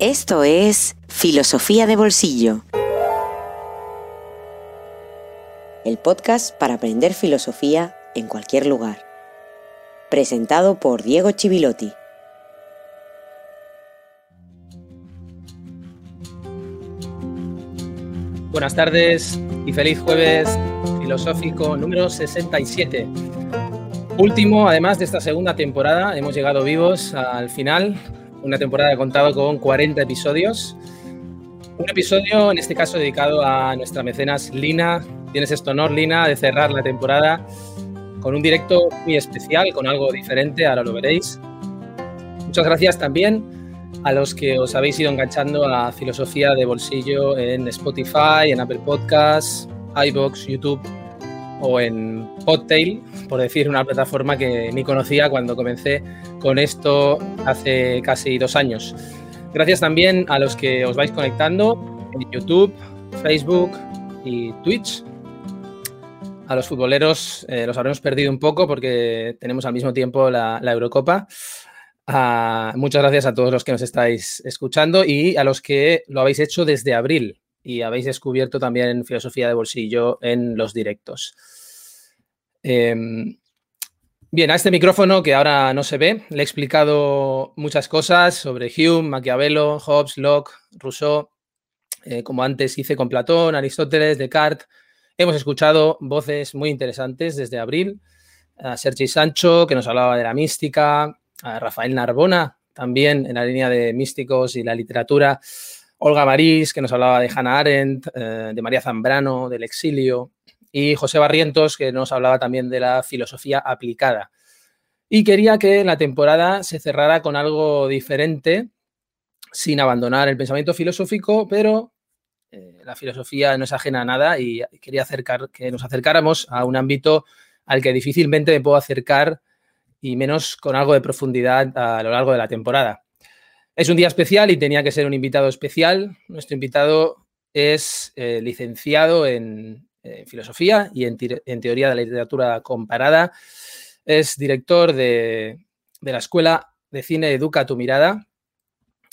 Esto es Filosofía de Bolsillo. El podcast para aprender filosofía en cualquier lugar. Presentado por Diego Chivilotti. Buenas tardes y feliz jueves filosófico número 67. Último, además de esta segunda temporada, hemos llegado vivos al final. Una temporada que ha contado con 40 episodios. Un episodio, en este caso, dedicado a nuestra mecenas Lina. Tienes este honor, Lina, de cerrar la temporada con un directo muy especial, con algo diferente, ahora lo veréis. Muchas gracias también a los que os habéis ido enganchando a filosofía de bolsillo en Spotify, en Apple Podcasts, iBox, YouTube o en Podtail, por decir una plataforma que ni conocía cuando comencé con esto hace casi dos años. Gracias también a los que os vais conectando en YouTube, Facebook y Twitch. A los futboleros eh, los habremos perdido un poco porque tenemos al mismo tiempo la Eurocopa. Ah, muchas gracias a todos los que nos estáis escuchando y a los que lo habéis hecho desde abril y habéis descubierto también filosofía de bolsillo en los directos. Em, bien, a este micrófono que ahora no se ve, le he explicado muchas cosas sobre Hume, Maquiavelo, Hobbes, Locke, Rousseau, eh, como antes hice con Platón, Aristóteles, Descartes. Hemos escuchado voces muy interesantes desde abril. A Sergi Sancho, que nos hablaba de la mística, a Rafael Narbona, también en la línea de místicos y la literatura, Olga Marís, que nos hablaba de Hannah Arendt, eh, de María Zambrano, del exilio, y José Barrientos, que nos hablaba también de la filosofía aplicada. Y quería que la temporada se cerrara con algo diferente, sin abandonar el pensamiento filosófico, pero eh, la filosofía no es ajena a nada y quería acercar, que nos acercáramos a un ámbito al que difícilmente me puedo acercar y menos con algo de profundidad a lo largo de la temporada. Es un día especial y tenía que ser un invitado especial. Nuestro invitado es eh, licenciado en, filosofía y en, teoría de la literatura comparada. Es director de, la Escuela de Cine Educa tu Mirada.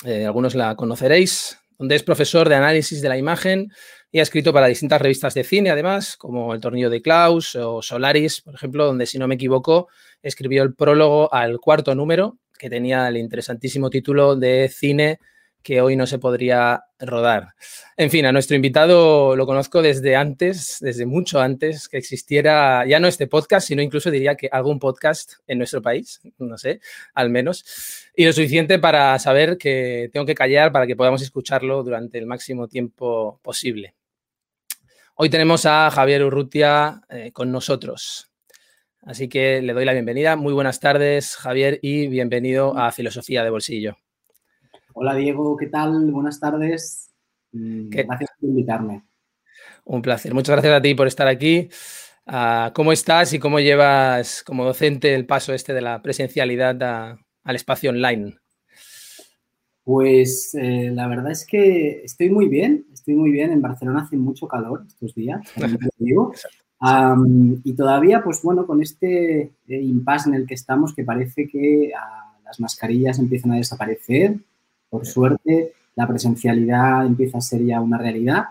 Eh, algunos la conoceréis, donde es profesor de análisis de la imagen y ha escrito para distintas revistas de cine, además, como El Tornillo de Klaus o Solaris, por ejemplo, donde, si no me equivoco, escribió el prólogo al cuarto número, que tenía el interesantísimo título de Cine que hoy no se podría rodar. En fin, a nuestro invitado lo conozco desde antes, desde mucho antes que existiera ya no este podcast, sino incluso diría que algún podcast en nuestro país, no sé, al menos, y lo suficiente para saber que tengo que callar para que podamos escucharlo durante el máximo tiempo posible. Hoy tenemos a Javier Urrutia eh, con nosotros. Así que le doy la bienvenida. Muy buenas tardes, Javier, y bienvenido a Filosofía de Bolsillo. Hola Diego, ¿qué tal? Buenas tardes. Mm, gracias por invitarme. Un placer. Muchas gracias a ti por estar aquí. Ah, ¿Cómo estás y cómo llevas como docente el paso este de la presencialidad al espacio online? Pues eh, la verdad es que estoy muy bien, estoy muy bien. En Barcelona hace mucho calor estos días, y todavía, pues bueno, con este eh, impasse en el que estamos, que parece que ah, las mascarillas empiezan a desaparecer, por suerte, la presencialidad empieza a ser ya una realidad.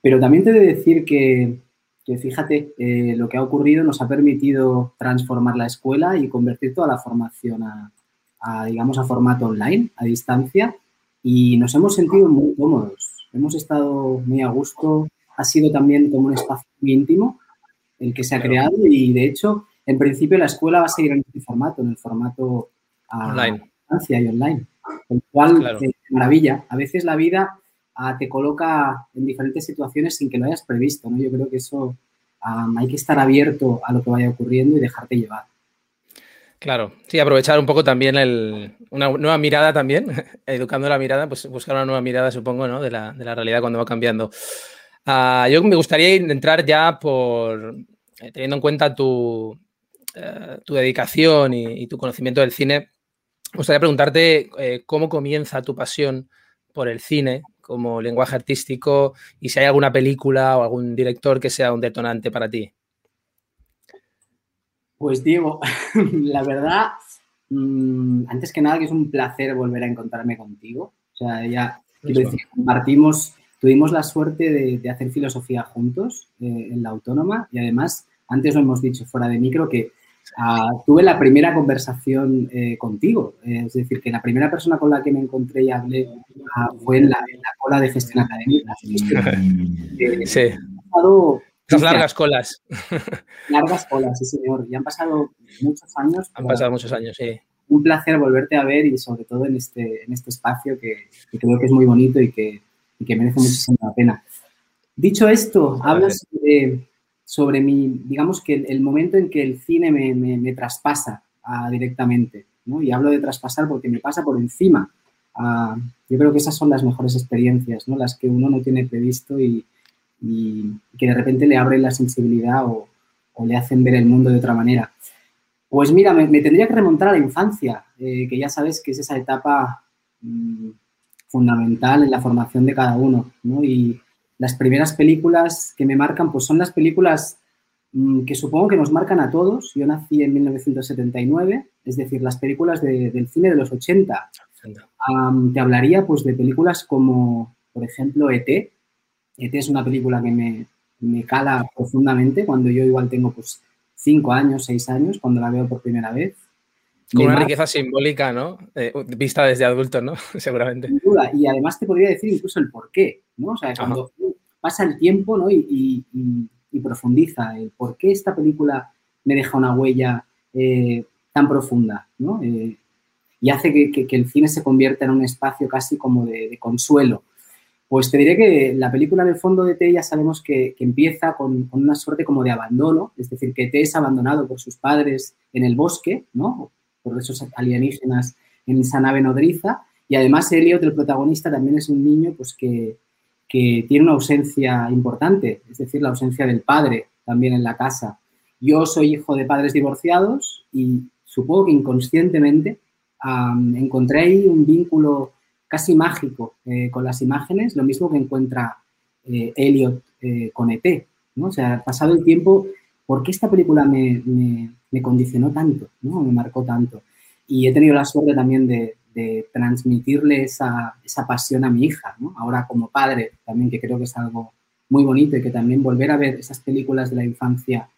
Pero también te he de decir que, fíjate, eh, lo que ha ocurrido nos ha permitido transformar la escuela y convertir toda la formación a, digamos, a formato online, a distancia, y nos hemos sentido muy cómodos. Hemos estado muy a gusto. Ha sido también como un espacio muy íntimo el que se ha creado y, de hecho, en principio la escuela va a seguir en este formato, en el formato online. a distancia y online. Con lo cual, eh, maravilla. A veces la vida ah, te coloca en diferentes situaciones sin que lo hayas previsto, ¿no? Yo creo que eso hay que estar abierto a lo que vaya ocurriendo y dejarte llevar. Claro, sí, aprovechar un poco también una nueva mirada también, educando la mirada, pues buscar una nueva mirada, supongo, ¿no? de, la, realidad cuando va cambiando. Ah, yo me gustaría entrar ya por, eh, teniendo en cuenta tu, eh, tu dedicación y, tu conocimiento del cine, me gustaría preguntarte eh, cómo comienza tu pasión por el cine como lenguaje artístico y si hay alguna película o algún director que sea un detonante para ti. Pues Diego, la verdad, mm, antes que nada que es un placer volver a encontrarme contigo. O sea, ya, decir, compartimos, tuvimos la suerte de, hacer filosofía juntos eh, en la autónoma y además, antes lo hemos dicho fuera de micro, que ah, tuve la primera conversación eh, contigo. Eh, es decir, que la primera persona con la que me encontré y hablé ah, fue en la, cola de gestión académica. sí. Esas largas colas. Largas colas, sí, señor. Y han pasado muchos años. Han pasado muchos años, sí. Un placer volverte a ver y sobre todo en este, en este espacio que, creo que es muy bonito y que, que merece muchísima la pena. Dicho esto, hablas sobre, mi, digamos que el, momento en que el cine me, me, traspasa ah, directamente, ¿no? Y hablo de traspasar porque me pasa por encima. Ah, yo creo que esas son las mejores experiencias, ¿no? Las que uno no tiene previsto y, y que de repente le abren la sensibilidad o, le hacen ver el mundo de otra manera. Pues mira, me, tendría que remontar a la infancia, eh, que ya sabes que es esa etapa mm, fundamental en la formación de cada uno, ¿no? Y las primeras películas que me marcan, pues son las películas mm, que supongo que nos marcan a todos. Yo nací en 1979, es decir, las películas del cine de los 80. te hablaría pues de películas como, por ejemplo, E.T., ET es una película que me, me, cala profundamente cuando yo igual tengo pues cinco años, seis años, cuando la veo por primera vez. Con una riqueza simbólica, ¿no? Eh, vista desde adulto, ¿no? Seguramente. Sin duda. Y además te podría decir incluso el por qué, ¿no? O sea, cuando pasa el tiempo, ¿no? Y, profundiza el por qué esta película me deja una huella eh, tan profunda, ¿no? Eh, y hace que, el cine se convierta en un espacio casi como de, de consuelo pues te diré que la película en el fondo de T ya sabemos que, empieza con, una suerte como de abandono, es decir, que T es abandonado por sus padres en el bosque, ¿no? Por esos alienígenas en esa nave nodriza. Y además Elliot, el protagonista, también es un niño pues, que, que tiene una ausencia importante, es decir, la ausencia del padre también en la casa. Yo soy hijo de padres divorciados y supongo que inconscientemente encontré ahí un vínculo casi mágico eh, con las imágenes, lo mismo que encuentra eh, Elliot eh, con ET. ¿no? O sea, pasado el tiempo, ¿por qué esta película me, condicionó tanto? ¿no? Me marcó tanto. Y he tenido la suerte también de, transmitirle esa, pasión a mi hija, ¿no? ahora como padre también, que creo que es algo muy bonito y que también volver a ver esas películas de la infancia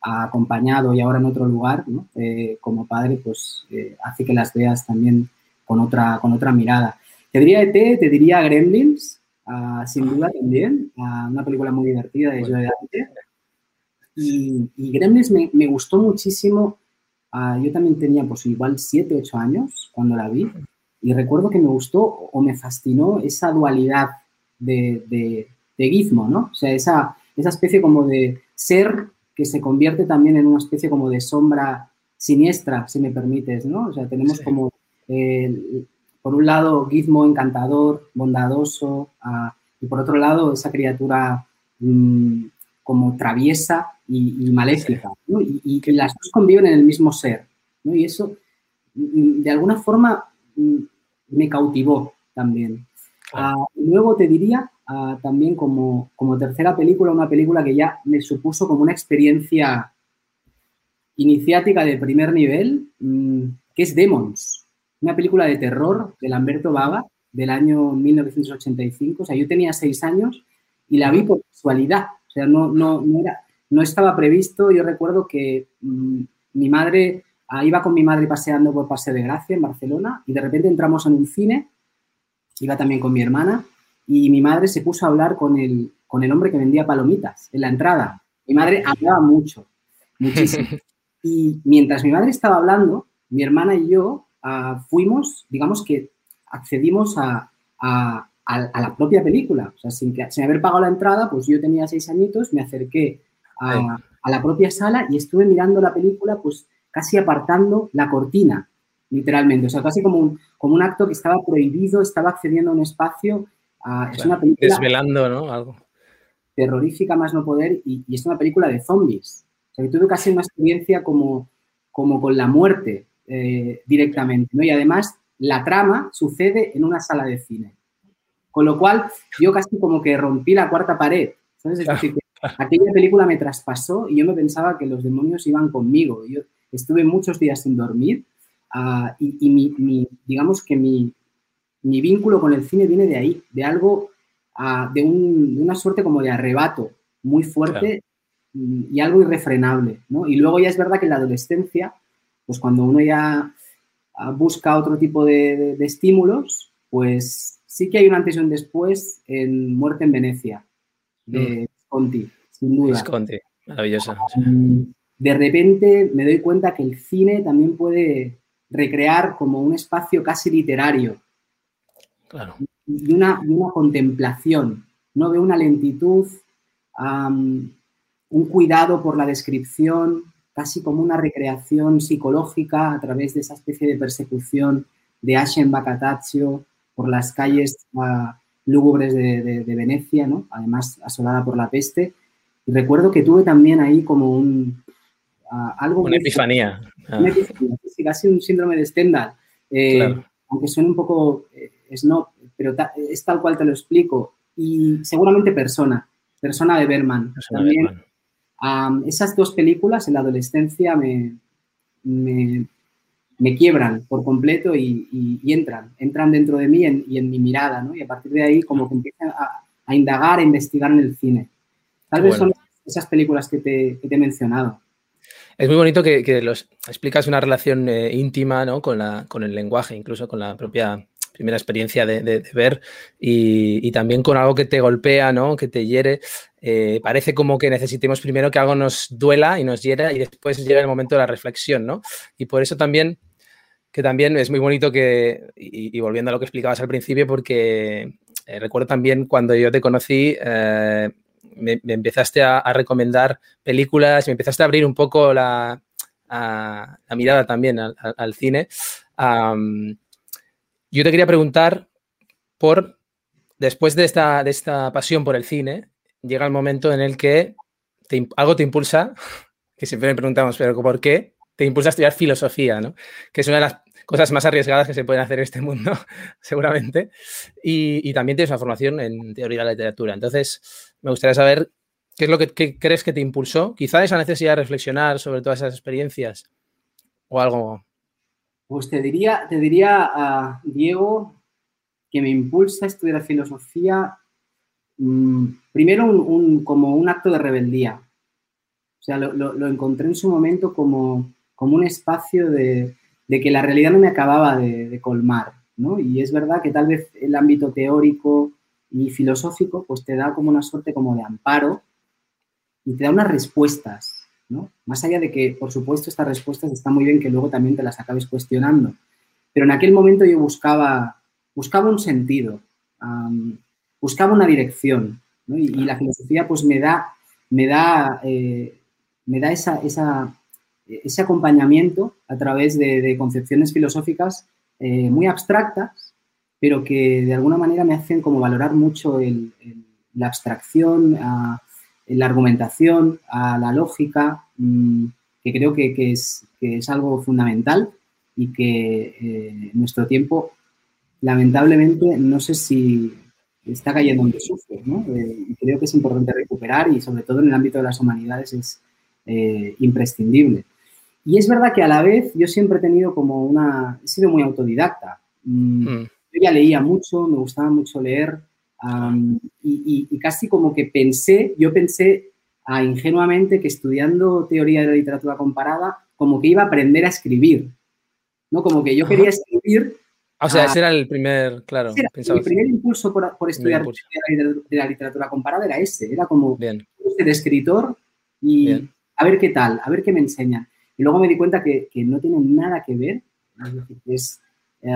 acompañado y ahora en otro lugar, ¿no? como padre, pues hace que las veas también con otra, con otra mirada. Te diría ET, te diría Gremlins, ah, sin duda también, ah, una película muy divertida de Joe Dante. Y, y, Gremlins me, me gustó muchísimo. Ah, yo también tenía pues igual 7, 8 años cuando la vi y recuerdo que me gustó o me fascinó esa dualidad de, de, de Gizmo, ¿no? O sea, esa, esa especie como de ser que se convierte también en una especie como de sombra siniestra, si me permites, ¿no? O sea, tenemos como eh, por un lado, Gizmo encantador, bondadoso, ah, y por otro lado, esa criatura mm, como traviesa y, maléfica. Y, que las dos conviven en el mismo ser. Y eso, mm, de alguna forma, mm, me cautivó también. Ah, luego te diría ah, también como, como tercera película, una película que ya me supuso como una experiencia iniciática de primer nivel, que es Demons una película de terror de Lamberto Bava del año 1985. O sea, yo tenía seis años y la vi por casualidad. O sea, no, no, no, era, no estaba previsto. Yo recuerdo que mm, mi madre, ah, iba con mi madre paseando por Paseo de Gracia en Barcelona y de repente entramos en un cine, iba también con mi hermana y mi madre se puso a hablar con el, con el hombre que vendía palomitas en la entrada. Mi madre hablaba mucho, muchísimo. Y mientras mi madre estaba hablando, mi hermana y yo fuimos, digamos que accedimos a, la propia película. O sea, sin, que, sin haber pagado la entrada, pues yo tenía seis añitos, me acerqué a, la propia sala y estuve mirando la película, pues casi apartando la cortina, literalmente. O sea, casi como un, como un acto que estaba prohibido, estaba accediendo a un espacio. es una película desvelando, ¿no? Algo. Terrorífica más no poder y, es una película de zombies. O sea, que tuve casi una experiencia como, como con la muerte. Eh, directamente. ¿no? Y además, la trama sucede en una sala de cine. Con lo cual, yo casi como que rompí la cuarta pared. ¿sabes? Es decir, aquella película me traspasó y yo me pensaba que los demonios iban conmigo. Yo estuve muchos días sin dormir ah, y, mi, digamos que mi, mi vínculo con el cine viene de ahí, de algo, ah, de, una suerte como de arrebato muy fuerte y, algo irrefrenable, ¿no? Y luego ya es verdad que en la adolescencia, pues cuando uno ya ah, busca otro tipo de, estímulos, pues sí que hay un antes y un después en Muerte en Venecia, de mm. Conti, sin duda. Conti, maravillosa. De repente me doy cuenta que el cine también puede recrear como un espacio casi literario. Claro. Y una, una contemplación, ¿no? Veo una lentitud, un cuidado por la descripción, casi como una recreación psicológica a través de esa especie de persecución de Ashen Bacataccio por las calles uh, lúgubres de, Venecia, ¿no? además asolada por la peste. Y recuerdo que tuve también ahí como un... Uh, algo una epifanía. Una epifanía, casi un síndrome de Stendhal. Eh, aunque suene un poco eh, snob, pero es tal cual te lo explico. Y seguramente Persona, Persona de Berman. también esas dos películas en la adolescencia me, me, quiebran por completo y, entran, entran dentro de mí y en mi mirada, ¿no? Y a partir de ahí como que empiezan a, indagar, a investigar en el cine. Tal vez son esas películas que te, he mencionado. Es muy bonito que, los explicas una relación eh, íntima ¿no? con, la, con el lenguaje, incluso con la propia primera experiencia de, ver y, también con algo que te golpea, ¿no? que te hiere. Eh, parece como que necesitemos primero que algo nos duela y nos hiera y después llega el momento de la reflexión, ¿no? Y por eso también, que también es muy bonito que, y, volviendo a lo que explicabas al principio, porque eh, recuerdo también cuando yo te conocí, eh, me, empezaste a, recomendar películas, me empezaste a abrir un poco la, mirada también al, cine. Yo te quería preguntar por, después de esta, de esta pasión por el cine, llega el momento en el que algo te impulsa, que siempre me preguntamos, pero ¿por qué? Te impulsa a estudiar filosofía, ¿no? Que es una de las cosas más arriesgadas que se pueden hacer en este mundo, seguramente. Y, también tienes una formación en teoría de la literatura. Entonces, me gustaría saber qué es lo que crees que te impulsó. Quizá esa necesidad de reflexionar sobre todas esas experiencias o algo pues te diría, te diría a Diego que me impulsa a estudiar filosofía mm, primero como un acto de rebeldía. O sea, lo, encontré en su momento como, como un espacio de, que la realidad no me acababa de, colmar, ¿no? Y es verdad que tal vez el ámbito teórico y filosófico pues te da como una suerte como de amparo y te da unas respuestas más allá de que, por supuesto, estas respuestas están muy bien que luego también te las acabes cuestionando. Pero en aquel momento yo buscaba, buscaba un sentido, buscaba una dirección. Y, la filosofía pues me da, me da, eh, me da esa, ese acompañamiento a través de, concepciones filosóficas eh, muy abstractas, pero que de alguna manera me hacen como valorar mucho la abstracción, la argumentación, la lógica, mm, que creo que, es, algo fundamental y que eh, nuestro tiempo, lamentablemente, no sé si está cayendo en desuso, ¿no? Eh, creo que es importante recuperar y sobre todo en el ámbito de las humanidades es eh, imprescindible. Y es verdad que a la vez yo siempre he tenido como una, he sido muy autodidacta. Mm, mm. Yo ya leía mucho, me gustaba mucho leer, y, casi como que pensé, yo pensé ah, ingenuamente que estudiando teoría de la literatura comparada, como que iba a aprender a escribir, ¿no? Como que yo quería escribir. O sea, ese era el primer, claro. el primer impulso por, estudiar de la literatura comparada era ese, era como Bien. de escritor y a ver qué tal, a ver qué me enseñan. Y luego me di cuenta que, no tiene nada que ver, es, eh,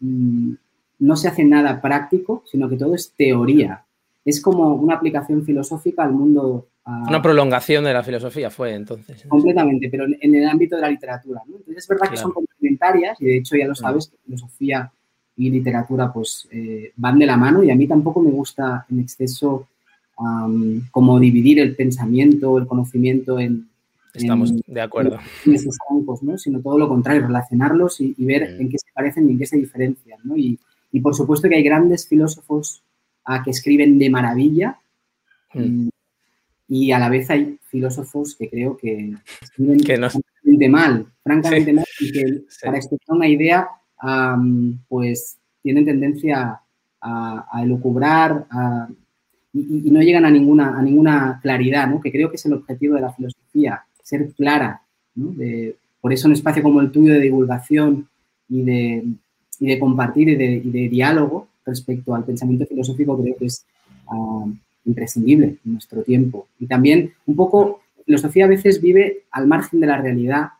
mm, no se hace nada práctico, sino que todo es teoría. Es como una aplicación filosófica al mundo. una prolongación de la filosofía fue entonces. Completamente, pero en el ámbito de la literatura. Entonces es verdad que son complementarias y de hecho ya lo sabes, que filosofía y literatura pues eh, van de la mano y a mí tampoco me gusta en exceso como dividir el pensamiento, el conocimiento en, Estamos de acuerdo. En esos campos, ¿no? Sino todo lo contrario, relacionarlos y, ver en qué se parecen y en qué se diferencian, ¿no? Y, y por supuesto que hay grandes filósofos que escriben de maravilla hmm. y, a la vez hay filósofos que creo que escriben francamente mal, francamente mal y que para expresar una idea pues tienen tendencia a, a elucubrar y, no llegan a ninguna, a ninguna claridad, ¿no? que creo que es el objetivo de la filosofía, ser clara. por eso un espacio como el tuyo de divulgación y de, y de compartir y de, de, diálogo respecto al pensamiento filosófico creo que es ah, imprescindible en nuestro tiempo. Y también un poco, filosofía a veces vive al margen de la realidad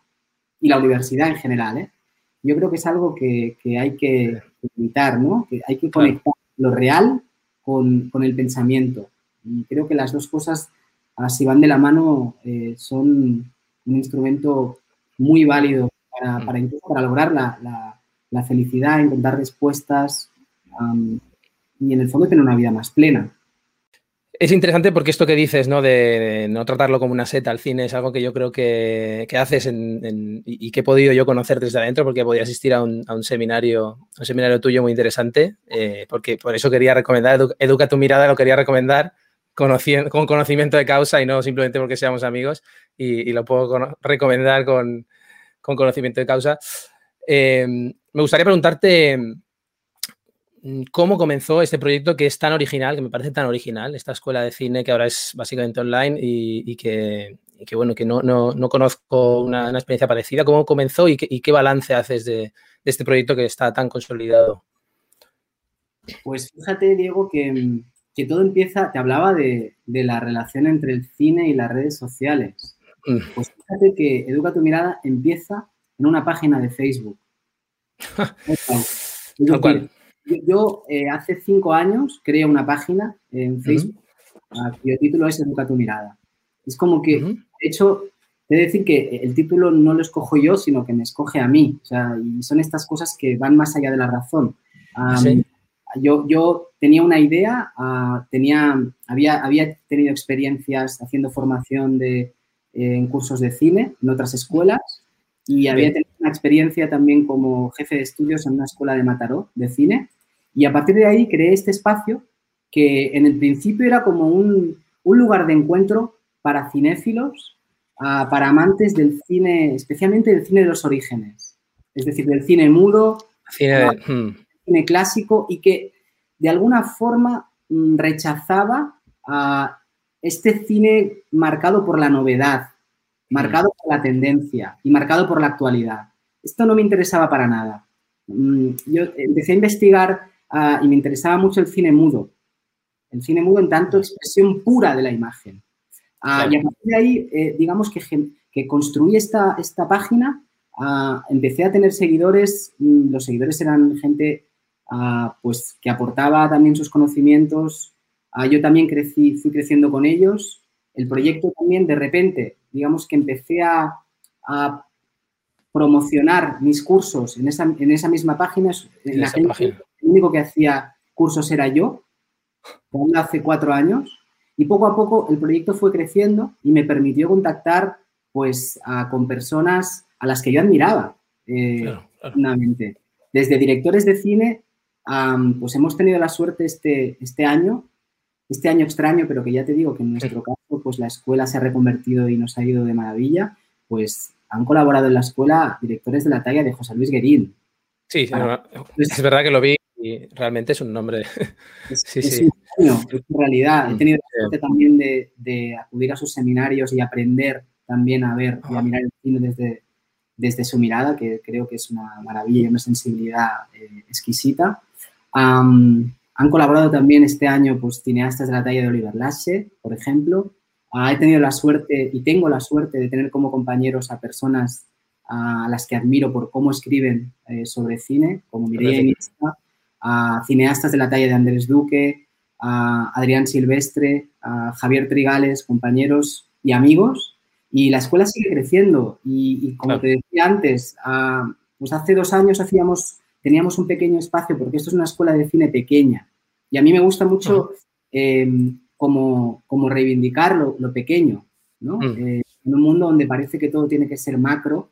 y la universidad en general. ¿eh? Yo creo que es algo que, que hay que evitar, ¿no? que hay que conectar lo real con, con, el pensamiento. Y creo que las dos cosas, si van de la mano, eh, son un instrumento muy válido para, mm. para, para lograr la, la, la, felicidad, encontrar respuestas um, y en el fondo tener una vida más plena. Es interesante porque esto que dices, ¿no? De no tratarlo como una seta al cine es algo que yo creo que, que haces en, en, y que he podido yo conocer desde adentro porque podía asistir a un, a un seminario, un seminario tuyo muy interesante, eh, porque por eso quería recomendar, Educa tu mirada, lo quería recomendar con conocimiento de causa y no simplemente porque seamos amigos y, lo puedo recomendar con, con, conocimiento de causa. Eh, me gustaría preguntarte Mm, cómo comenzó este proyecto que es tan original, que me parece tan original, esta escuela de cine que ahora es básicamente online y, y, que, y que, bueno, que no, no, no conozco una, experiencia parecida. ¿Cómo comenzó y qué, qué balance haces de, de, este proyecto que está tan consolidado? Pues fíjate, Diego, que, que todo empieza, te hablaba de, de, la relación entre el cine y las redes sociales. Mm. Pues fíjate que Educa tu mirada empieza en una página de Facebook. Yo, eh, hace cinco años creé una página en Facebook uh -huh. cuyo título es Educa tu mirada. Es como que, uh -huh. de hecho, he de decir que el título no lo escojo yo, sino que me escoge a mí. O sea, y son estas cosas que van más allá de la razón. Um, ¿Sí? Yo, yo, tenía una idea, uh, tenía, había, había tenido experiencias haciendo formación de, eh, en cursos de cine en otras escuelas y había tenido una experiencia también como jefe de estudios en una escuela de Mataró de cine. Y a partir de ahí creé este espacio que en el principio era como un, un lugar de encuentro para cinéfilos, uh, para amantes del cine, especialmente del cine de los orígenes, es decir, del cine mudo, cine, uh, cine clásico y que de alguna forma mm, rechazaba a este cine marcado por la novedad, marcado mm. por la tendencia y marcado por la actualidad. Esto no me interesaba para nada. Mm, yo empecé a investigar uh, y me interesaba mucho el cine mudo. El cine mudo en tanto expresión pura de la imagen. Uh, claro. Y a partir de ahí, eh, digamos que, que construí esta, esta página, uh, empecé a tener seguidores, los seguidores eran gente pues, que aportaba también sus conocimientos, yo también crecí, fui creciendo con ellos, el proyecto también de repente, digamos que empecé a, a promocionar mis cursos en esa, en esa misma página, en, en la página. el único que hacía cursos era yo, hace cuatro años, y poco a poco el proyecto fue creciendo y me permitió contactar pues a, con personas a las que yo admiraba, eh, claro, claro. Desde directores de cine, um, pues hemos tenido la suerte este, este año, este año extraño, pero que ya te digo que en nuestro sí. caso, pues la escuela se ha reconvertido y nos ha ido de maravilla, pues han colaborado en la escuela directores de la talla de José Luis Guerín. Sí, es verdad que lo vi y realmente es un nombre. Es, sí, es sí. Un año, en realidad. He tenido la suerte también de, de, acudir a sus seminarios y aprender también a ver y a mirar el cine desde, desde su mirada, que creo que es una maravilla y una sensibilidad eh, exquisita. Um, han colaborado también este año pues, cineastas de la talla de Oliver Lasse, por ejemplo. Uh, he tenido la suerte y tengo la suerte de tener como compañeros a personas uh, a las que admiro por cómo escriben eh, sobre cine, como Mireia Iniesta, a cineastas de la talla de Andrés Duque, a Adrián Silvestre, a Javier Trigales, compañeros y amigos. Y la escuela sigue creciendo. Y, y como claro. te decía antes, a, pues hace dos años hacíamos, teníamos un pequeño espacio, porque esto es una escuela de cine pequeña. Y a mí me gusta mucho eh, como, como reivindicar lo, lo pequeño, ¿no? Mm. Eh, en un mundo donde parece que todo tiene que ser macro,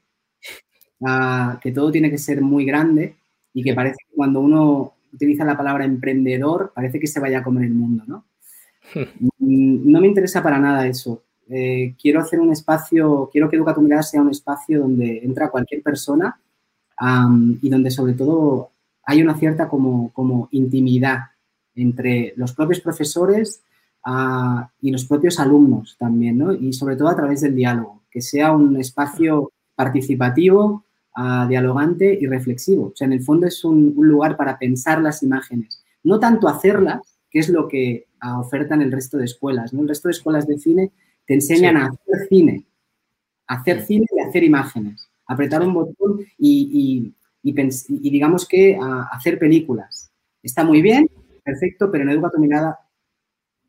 uh, que todo tiene que ser muy grande y que parece que cuando uno utiliza la palabra emprendedor, parece que se vaya a comer el mundo, ¿no? No me interesa para nada eso. Eh, quiero hacer un espacio, quiero que Educa tu Mirada sea un espacio donde entra cualquier persona um, y donde sobre todo hay una cierta como, como intimidad entre los propios profesores ah, y los propios alumnos también, ¿no? Y sobre todo a través del diálogo, que sea un espacio participativo, ah, dialogante y reflexivo. O sea, en el fondo es un, lugar para pensar las imágenes, no tanto hacerlas, que es lo que ah, ofertan el resto de escuelas, ¿no? El resto de escuelas de cine te enseñan a hacer cine, a hacer cine y hacer imágenes, apretar un botón y, y digamos que a hacer películas. Está muy bien, perfecto, pero en Educa tu mirada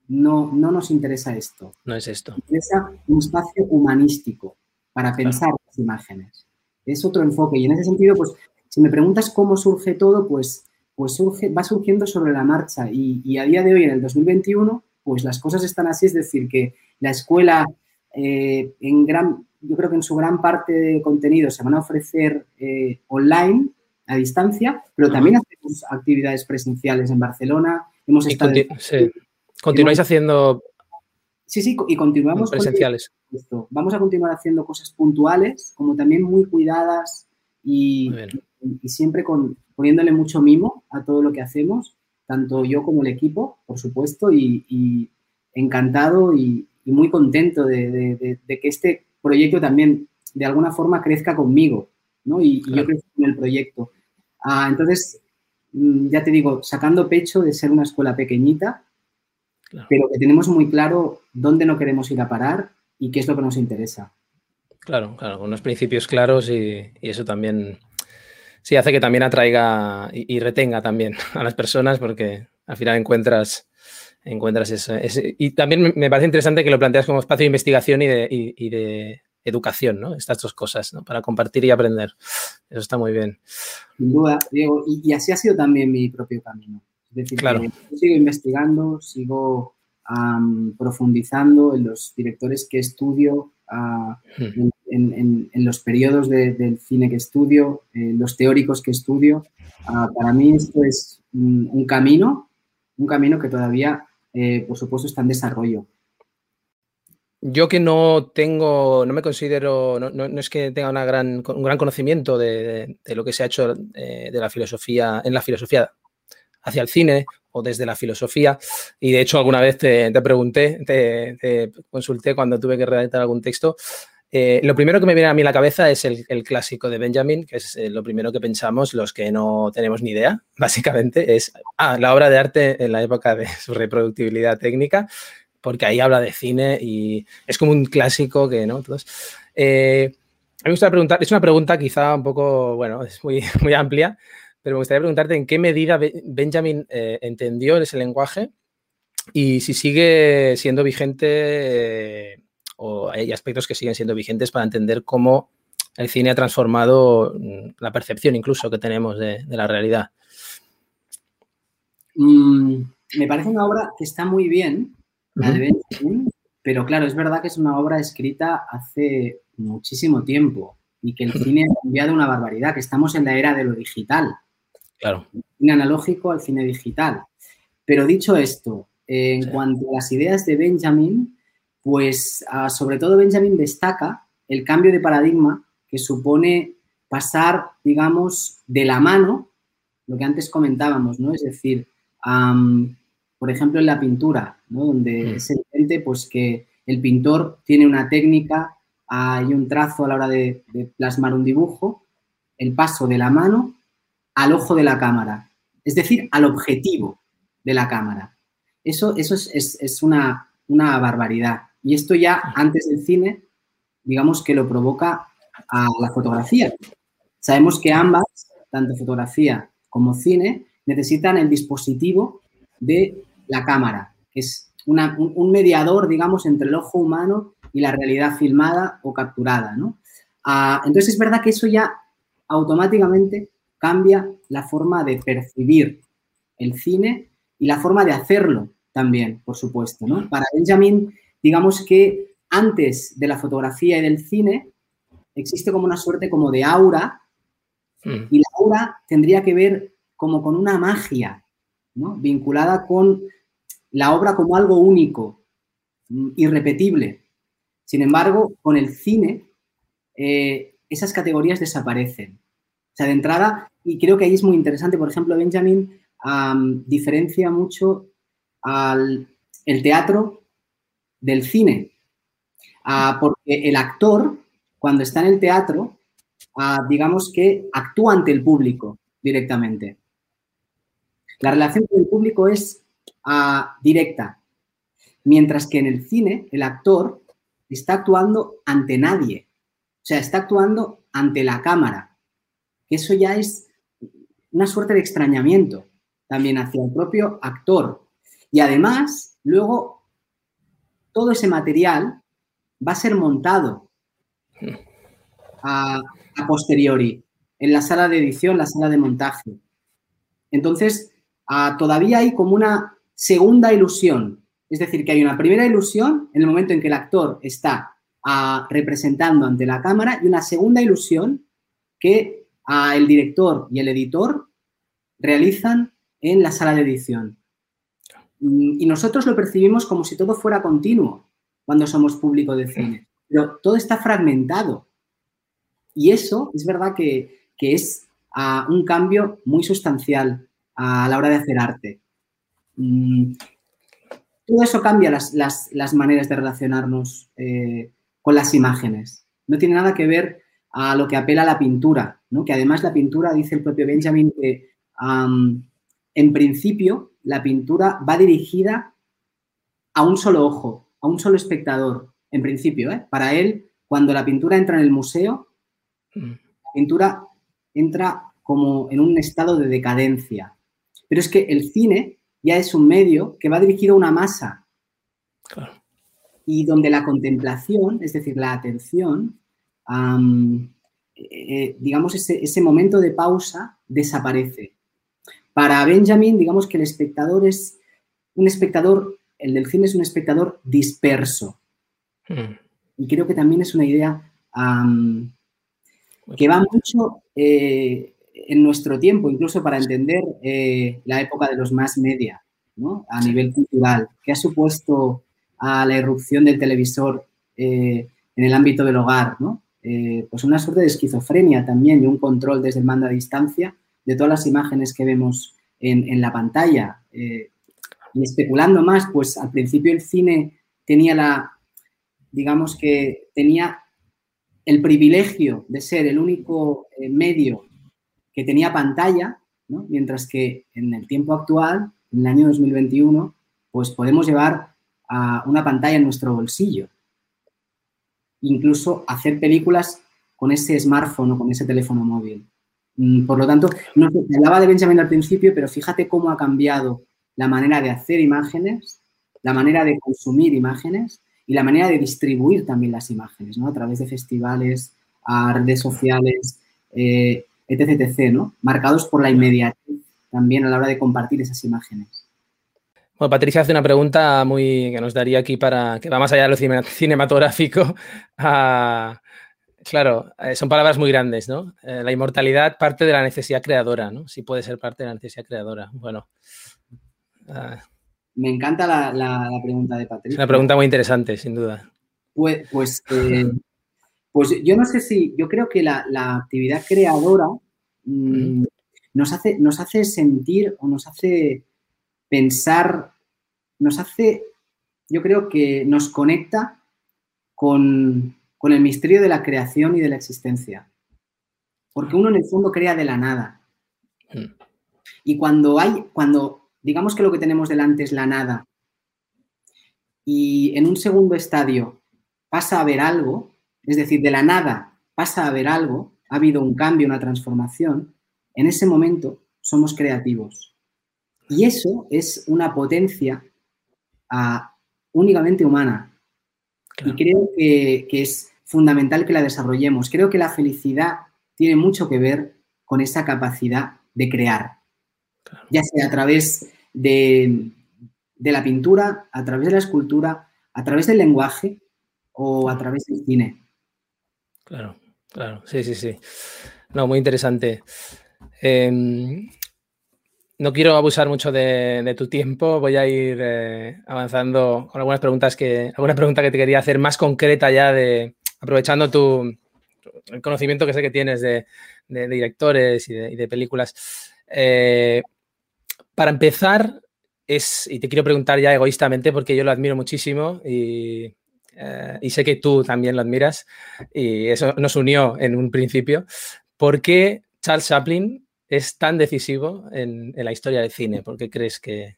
no, no nos interesa esto. No es esto. Nos interesa un espacio humanístico para pensar las imágenes. Es otro enfoque y en ese sentido, pues, si me preguntas cómo surge todo, pues, pues surge, va surgiendo sobre la marcha y, a día de hoy, en el 2021, pues las cosas están así, es decir, que la escuela eh, en gran, yo creo que en su gran parte de contenido se van a ofrecer eh, online, a distancia, pero también hacemos actividades presenciales en Barcelona. Hemos estado. ¿Continuáis haciendo. Sí, sí, y continuamos. Presenciales. Vamos a continuar haciendo cosas puntuales, como también muy cuidadas y, siempre con, poniéndole mucho mimo a todo lo que hacemos, tanto yo como el equipo, por supuesto, y, encantado y, muy contento de, que este proyecto también de alguna forma crezca conmigo, ¿no? Y, yo crezco en el proyecto. Ah, entonces, mm, ya te digo, sacando pecho de ser una escuela pequeñita, pero que tenemos muy claro dónde no queremos ir a parar y qué es lo que nos interesa. Claro, claro, con unos principios claros y, eso también sí hace que también atraiga y, retenga también a las personas porque al final encuentras, encuentras eso. y también me parece interesante que lo planteas como espacio de investigación y de educación, ¿no? Estas dos cosas, ¿no? Para compartir y aprender. Eso está muy bien. Sin duda, Diego. Y, así ha sido también mi propio camino. Es decir, claro. sigo investigando, sigo profundizando en los directores que estudio, ah, hmm. en, los periodos del cine que estudio, en los teóricos que estudio. Ah, para mí esto es un, camino, un camino que todavía, eh, por supuesto, está en desarrollo. Yo que no tengo, no me considero, no, es que tenga una gran, un gran conocimiento de, lo que se ha hecho eh, de la filosofía, en la filosofía hacia el cine o desde la filosofía. Y de hecho, alguna vez te, pregunté, te, consulté cuando tuve que redactar algún texto. Eh, lo primero que me viene a mí a la cabeza es el, clásico de Benjamin, que es eh, lo primero que pensamos los que no tenemos ni idea, básicamente, es ah, la obra de arte en la época de su reproductibilidad técnica porque ahí habla de cine y es como un clásico que, ¿no? Entonces, eh, me gustaría preguntar, es una pregunta quizá un poco, bueno, es muy, amplia, pero me gustaría preguntarte en qué medida Benjamin entendió ese lenguaje y si sigue siendo vigente o hay aspectos que siguen siendo vigentes para entender cómo el cine ha transformado mm, la percepción incluso que tenemos de, la realidad. Mm, me parece una obra que está muy bien, pero claro, es verdad que es una obra escrita hace muchísimo tiempo y que el cine ha cambiado una barbaridad, que estamos en la era de lo digital. Claro. cine analógico al cine digital. Pero dicho esto, en cuanto a las ideas de Benjamin, pues sobre todo Benjamin destaca el cambio de paradigma que supone pasar, digamos, de la mano, lo que antes comentábamos, ¿no? Es decir, por ejemplo, en la pintura, donde mm. es evidente pues, que el pintor tiene una técnica y un trazo a la hora de, plasmar un dibujo, el paso de la mano al ojo de la cámara, es decir, al objetivo de la cámara. Eso, eso es, una, una, barbaridad. Y esto ya antes del cine, digamos que lo provoca a la fotografía. Sabemos que ambas, tanto fotografía como cine, necesitan el dispositivo de la cámara, que es un, mediador, digamos, entre el ojo humano y la realidad filmada o capturada, ¿no? Ah, entonces es verdad que eso ya automáticamente cambia la forma de percibir el cine y la forma de hacerlo también, por supuesto, ¿no? Para Benjamin, digamos que antes de la fotografía y del cine existe como una suerte como de aura hmm. y la aura tendría que ver como con una magia, ¿no? Vinculada con la obra como algo único, mm, irrepetible. Sin embargo, con el cine, eh, esas categorías desaparecen. O sea, de entrada, y creo que ahí es muy interesante, por ejemplo, Benjamin diferencia mucho al el teatro del cine, ah, porque el actor, cuando está en el teatro, ah, digamos que actúa ante el público directamente. La relación con el público es ah, directa, mientras que en el cine el actor está actuando ante nadie, o sea, está actuando ante la cámara, eso ya es una suerte de extrañamiento también hacia el propio actor. Y además, luego, todo ese material va a ser montado a, posteriori en la sala de edición, la sala de montaje. Entonces, todavía hay como una segunda ilusión. Es decir, que hay una primera ilusión en el momento en que el actor está representando ante la cámara y una segunda ilusión que el director y el editor realizan en la sala de edición. Y nosotros lo percibimos como si todo fuera continuo cuando somos público de cine, pero todo está fragmentado. Y eso es verdad que, es ah, un cambio muy sustancial a la hora de hacer arte. Mm, todo eso cambia las, maneras de relacionarnos eh, con las imágenes. No tiene nada que ver a lo que apela a la pintura, ¿no? que además la pintura, dice el propio Benjamin, que en principio la pintura va dirigida a un solo ojo, a un solo espectador, en principio. ¿eh? Para él, cuando la pintura entra en el museo, mm. la pintura entra como en un estado de decadencia. Pero es que el cine ya es un medio que va dirigido a una masa. Y donde la contemplación, es decir, la atención, eh, digamos, ese momento de pausa desaparece. Para Benjamin, digamos que el espectador es un espectador, el del cine es un espectador disperso. Hmm. Y creo que también es una idea que va mucho eh, en nuestro tiempo, incluso para entender eh, la época de los más media, a nivel cultural, que ha supuesto a la irrupción del televisor eh, en el ámbito del hogar, pues una suerte de esquizofrenia también y un control desde el mando a distancia de todas las imágenes que vemos en, la pantalla. Eh, y especulando más, pues al principio el cine tenía la, digamos que tenía el privilegio de ser el único eh, medio que tenía pantalla, mientras que en el tiempo actual, en el año 2021, pues podemos llevar a una pantalla en nuestro bolsillo. Incluso hacer películas con ese smartphone o con ese teléfono móvil. Mm, por lo tanto, no se hablaba de Benjamin al principio, pero fíjate cómo ha cambiado la manera de hacer imágenes, la manera de consumir imágenes y la manera de distribuir también las imágenes, ¿no? A través de festivales, a redes sociales, eh, etc, etc, ¿no? Marcados por la inmediatez también a la hora de compartir esas imágenes. Bueno, Patricia hace una pregunta muy que nos daría aquí para que va más allá de lo cinematográfico a, Claro, eh, son palabras muy grandes, ¿no? Eh, la inmortalidad parte de la necesidad creadora, ¿no? Sí puede ser parte de la necesidad creadora. Bueno. Ah. Me encanta la, pregunta de Patricia. Es una pregunta muy interesante, sin duda. Pues, pues, eh, pues yo no sé si, yo creo que la, actividad creadora mm, nos, hace, nos hace sentir o nos hace pensar, nos hace, yo creo que nos conecta con, con el misterio de la creación y de la existencia. Porque uno en el fondo crea de la nada. Mm. Y cuando hay, cuando digamos que lo que tenemos delante es la nada, y en un segundo estadio pasa a haber algo, es decir, de la nada pasa a haber algo, ha habido un cambio, una transformación, en ese momento somos creativos. Y eso es una potencia ah, únicamente humana. Y creo que, que, es fundamental que la desarrollemos. Creo que la felicidad tiene mucho que ver con esa capacidad de crear, ya sea a través de, la pintura, a través de la escultura, a través del lenguaje o a través del cine. Claro, claro, sí, sí, sí. No, muy interesante. Em, no quiero abusar mucho de, tu tiempo, voy a ir eh, avanzando con algunas preguntas que, alguna pregunta que te quería hacer más concreta ya de, aprovechando tu, el conocimiento que sé que tienes de, directores y de, películas. Eh, para empezar, es, y te quiero preguntar ya egoístamente porque yo lo admiro muchísimo y, eh, y sé que tú también lo admiras y eso nos unió en un principio. ¿Por qué Charles Chaplin es tan decisivo en, la historia del cine? ¿Por qué crees que,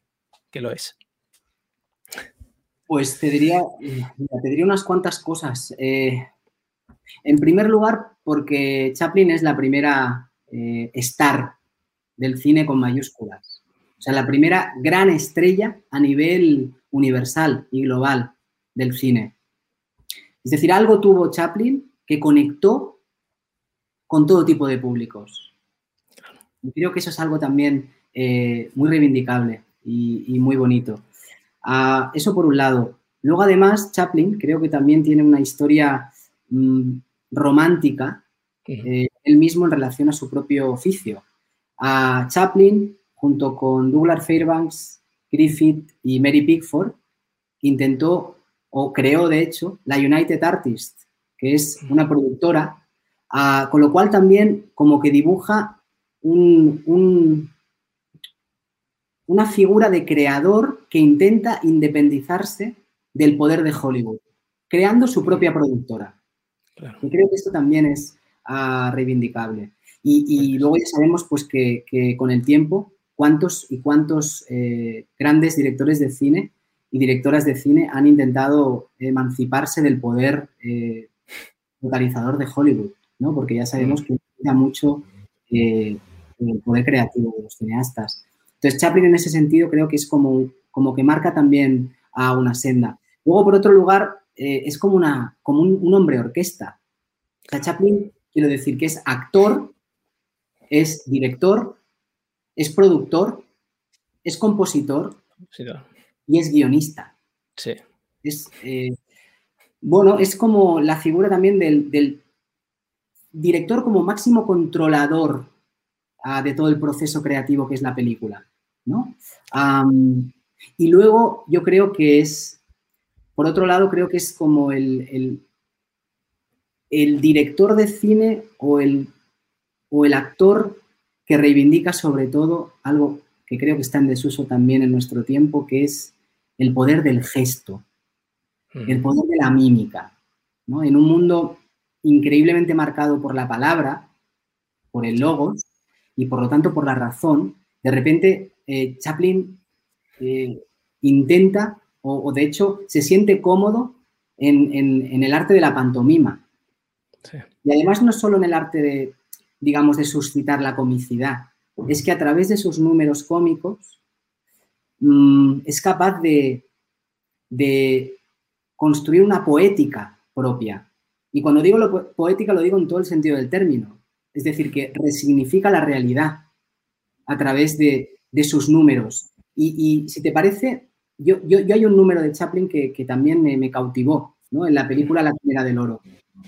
lo es? Pues te diría, te diría unas cuantas cosas. Eh, en primer lugar, porque Chaplin es la primera eh, star del cine con mayúsculas. O sea, la primera gran estrella a nivel universal y global del cine. Es decir, algo tuvo Chaplin que conectó con todo tipo de públicos. Y creo que eso es algo también eh, muy reivindicable y, muy bonito. Ah, eso por un lado. Luego, además, Chaplin creo que también tiene una historia mm, romántica, eh, él mismo en relación a su propio oficio. A Chaplin, junto con Douglas Fairbanks, Griffith y Mary Pickford, intentó o creó, de hecho, la United Artists, que es una productora, ah, con lo cual también como que dibuja una figura de creador que intenta independizarse del poder de Hollywood, creando su propia productora. Y creo que esto también es ah, reivindicable. Y, luego ya sabemos pues, que, con el tiempo cuántos y cuántos eh, grandes directores de cine y directoras de cine han intentado emanciparse del poder eh, totalizador de Hollywood, ¿no? Porque ya sabemos que da mucho eh, el poder creativo de los cineastas. Entonces, Chaplin en ese sentido creo que es como, como que marca también a una senda. Luego, por otro lugar, eh, es como, una, como un, hombre orquesta. O sea, Chaplin, quiero decir que es actor, es director, es productor, es compositor, y es guionista. Sí. Es, eh, bueno, es como la figura también del, director como máximo controlador ah, de todo el proceso creativo que es la película, ¿no? y luego yo creo que es, por otro lado, creo que es como el, el, director de cine o el, o el actor que reivindica sobre todo algo que creo que está en desuso también en nuestro tiempo, que es el poder del gesto, el poder de la mímica. ¿no? En un mundo increíblemente marcado por la palabra, por el logos y por lo tanto por la razón, de repente eh, Chaplin eh, intenta o, de hecho se siente cómodo en, el arte de la pantomima. Y además no solo en el arte de, digamos, de suscitar la comicidad, es que a través de sus números cómicos mm, es capaz de, construir una poética propia. Y cuando digo lo poética lo digo en todo el sentido del término. Es decir, que resignifica la realidad a través de, sus números. Y, si te parece, yo, yo, hay un número de Chaplin que, también me, cautivó ¿no? en la película La Primera del Oro.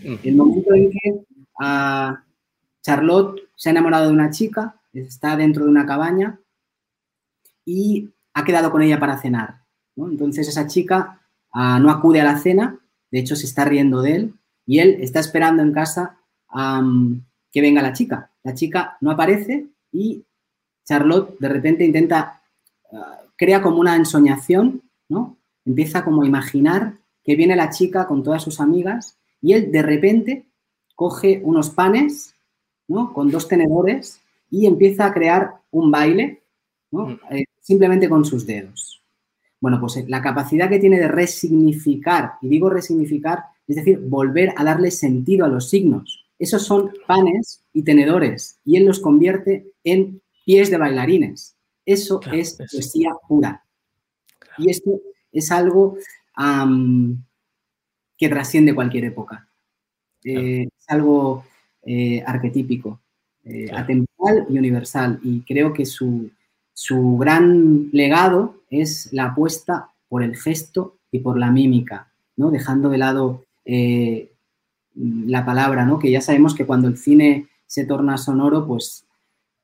El momento en que a Charlotte se ha enamorado de una chica está dentro de una cabaña y ha quedado con ella para cenar. Entonces esa chica ah, no acude a la cena, de hecho se está riendo de él y él está esperando en casa que venga la chica. La chica no aparece y Charlotte de repente intenta, ah, crea como una ensoñación, ¿no? Empieza como a imaginar que viene la chica con todas sus amigas y él de repente coge unos panes, ¿no? Con dos tenedores y empieza a crear un baile mm. eh, simplemente con sus dedos. Bueno, pues eh, la capacidad que tiene de resignificar, y digo resignificar, es decir, volver a darle sentido a los signos. Esos son panes y tenedores, y él los convierte en pies de bailarines. Eso es poesía pura. Y esto es algo que trasciende cualquier época. Eh, es algo arquetípico. Eh, atemporal y universal. Y creo que su, gran legado es la apuesta por el gesto y por la mímica, ¿no? dejando de lado eh, la palabra, ¿no? que ya sabemos que cuando el cine se torna sonoro, pues,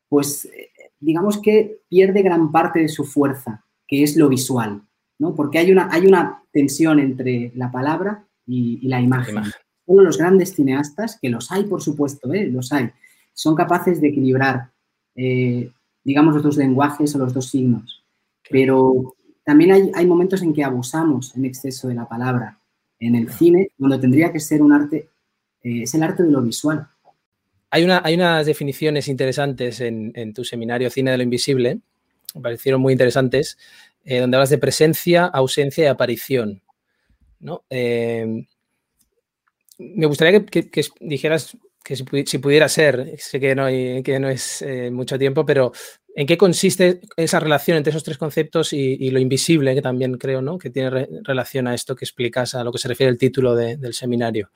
pues eh, digamos que pierde gran parte de su fuerza, que es lo visual, ¿no? porque hay una, hay una tensión entre la palabra y, la imagen. solo los grandes cineastas, que los hay, por supuesto, ¿eh? los hay, son capaces de equilibrar, eh, digamos, los dos lenguajes o los dos signos. Pero también hay, hay, momentos en que abusamos en exceso de la palabra. En el cine, cuando tendría que ser un arte, eh, es el arte de lo visual. Hay, una, hay unas definiciones interesantes en, tu seminario Cine de lo Invisible, me parecieron muy interesantes, eh, donde hablas de presencia, ausencia y aparición. ¿no? Eh, me gustaría que, dijeras que si, pudiera ser, sé que no, que no es eh, mucho tiempo, pero ¿en qué consiste esa relación entre esos tres conceptos y, lo invisible, que también creo ¿no? que tiene re, relación a esto que explicas, a lo que se refiere el título de, del seminario?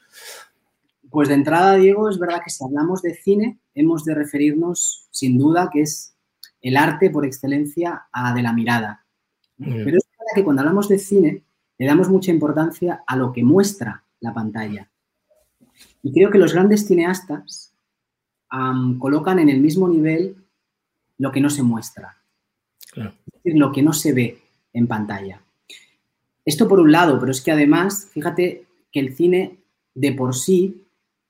Pues de entrada, Diego, es verdad que si hablamos de cine, hemos de referirnos sin duda que es el arte por excelencia a de la mirada. Mm. Pero es verdad que cuando hablamos de cine, le damos mucha importancia a lo que muestra la pantalla. Y creo que los grandes cineastas um, colocan en el mismo nivel lo que no se muestra, claro. es decir, lo que no se ve en pantalla. Esto por un lado, pero es que además, fíjate que el cine de por sí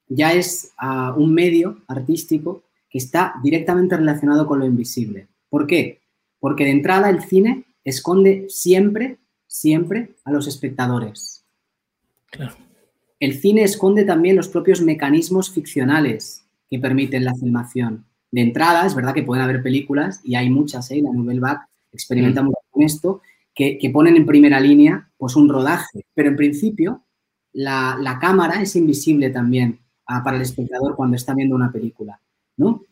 ya es uh, un medio artístico que está directamente relacionado con lo invisible. ¿Por qué? Porque de entrada el cine esconde siempre, siempre a los espectadores. Claro. El cine esconde también los propios mecanismos ficcionales que permiten la filmación. De entrada, es verdad que pueden haber películas, y hay muchas, ¿eh? la Nouvelle Vague experimenta mm. mucho con esto, que, que, ponen en primera línea pues un rodaje, pero en principio la, la cámara es invisible también para el espectador cuando está viendo una película. ¿no?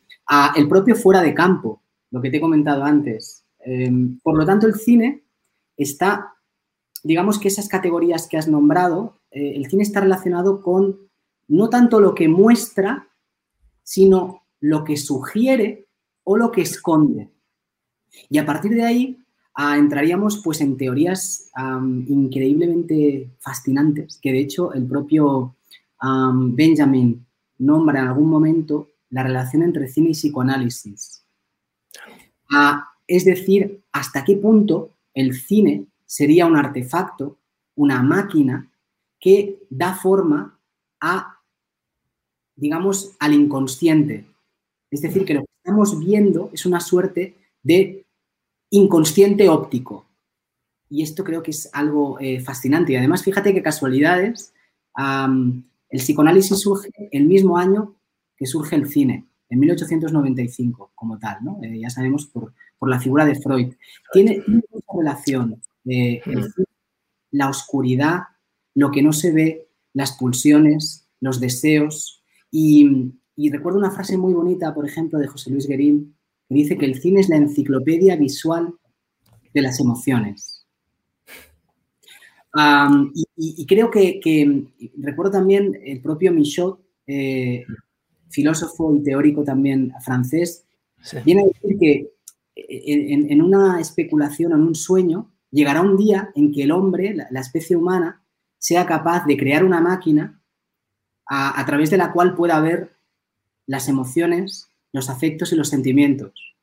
El propio fuera de campo, lo que te he comentado antes. Eh, por lo tanto, el cine está, digamos que esas categorías que has nombrado, eh, el cine está relacionado con no tanto lo que muestra, sino lo que sugiere o lo que esconde. Y a partir de ahí ah, entraríamos pues en teorías increíblemente fascinantes, que de hecho el propio Benjamin nombra en algún momento la relación entre cine y psicoanálisis. Es decir, hasta qué punto el cine sería un artefacto, una máquina que da forma a, digamos, al inconsciente. Es decir, que lo que estamos viendo es una suerte de inconsciente óptico. Y esto creo que es algo eh, fascinante. Y además, fíjate qué casualidades. El psicoanálisis surge el mismo año que surge el cine, en 1895 como tal, ¿no? Eh, ya sabemos por, por, la figura de Freud. Tiene mucha relación eh, el cine, la oscuridad lo que no se ve, las pulsiones, los deseos. Y, y, recuerdo una frase muy bonita, por ejemplo, de José Luis Guerín, que dice que el cine es la enciclopedia visual de las emociones. Um, y, y, creo que, que, recuerdo también el propio Michaud, eh, filósofo y teórico también francés, sí. viene a decir que en, en, una especulación o en un sueño llegará un día en que el hombre, la, la especie humana, sea capaz de crear una máquina a, a, través de la cual pueda ver las emociones, los afectos y los sentimientos.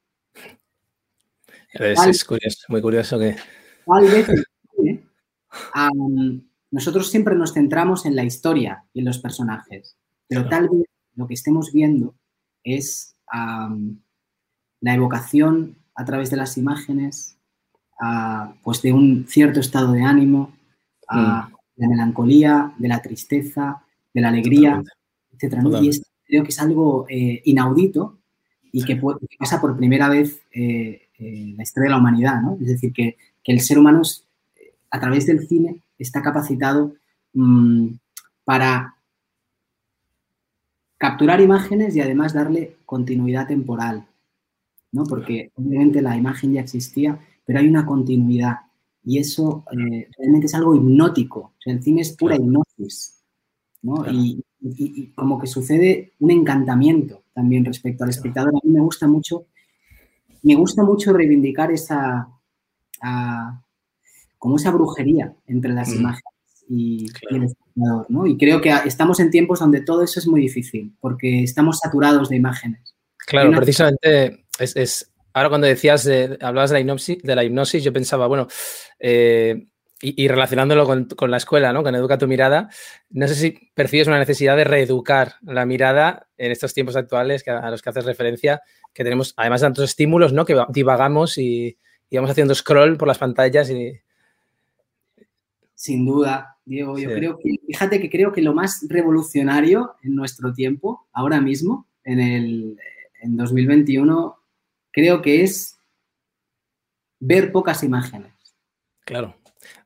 Es, tal, es curioso, muy curioso que... Tal vez, um, nosotros siempre nos centramos en la historia y en los personajes, pero claro. tal vez lo que estemos viendo es um, la evocación a través de las imágenes uh, pues de un cierto estado de ánimo, uh, mm de la melancolía, de la tristeza, de la alegría, etc. ¿no? Y es, creo que es algo eh, inaudito y que, puede, que, pasa por primera vez eh, en la historia de la humanidad. ¿no? Es decir, que, que, el ser humano es, a través del cine está capacitado mmm, para capturar imágenes y además darle continuidad temporal. ¿no? Porque obviamente la imagen ya existía, pero hay una continuidad y eso eh, realmente es algo hipnótico. O sea, el cine es pura hipnosis, ¿no? Claro. Y, y, y, como que sucede un encantamiento también respecto al espectador. A mí me gusta mucho, me gusta mucho reivindicar esa, a, como esa brujería entre las mm. imágenes y, claro. y, el espectador, ¿no? Y creo que estamos en tiempos donde todo eso es muy difícil, porque estamos saturados de imágenes. Claro, una... precisamente es, es, ahora cuando decías, de, hablabas de la, hipnosis, de la hipnosis, yo pensaba, bueno, eh, Y, relacionándolo con, la escuela, ¿no? Con Educa tu mirada, no sé si percibes una necesidad de reeducar la mirada en estos tiempos actuales a los que haces referencia, que tenemos además tantos estímulos, ¿no? Que divagamos y, vamos haciendo scroll por las pantallas y... Sin duda, Diego. Yo creo que, fíjate que creo que lo más revolucionario en nuestro tiempo, ahora mismo, en el en 2021, creo que es ver pocas imágenes. Claro.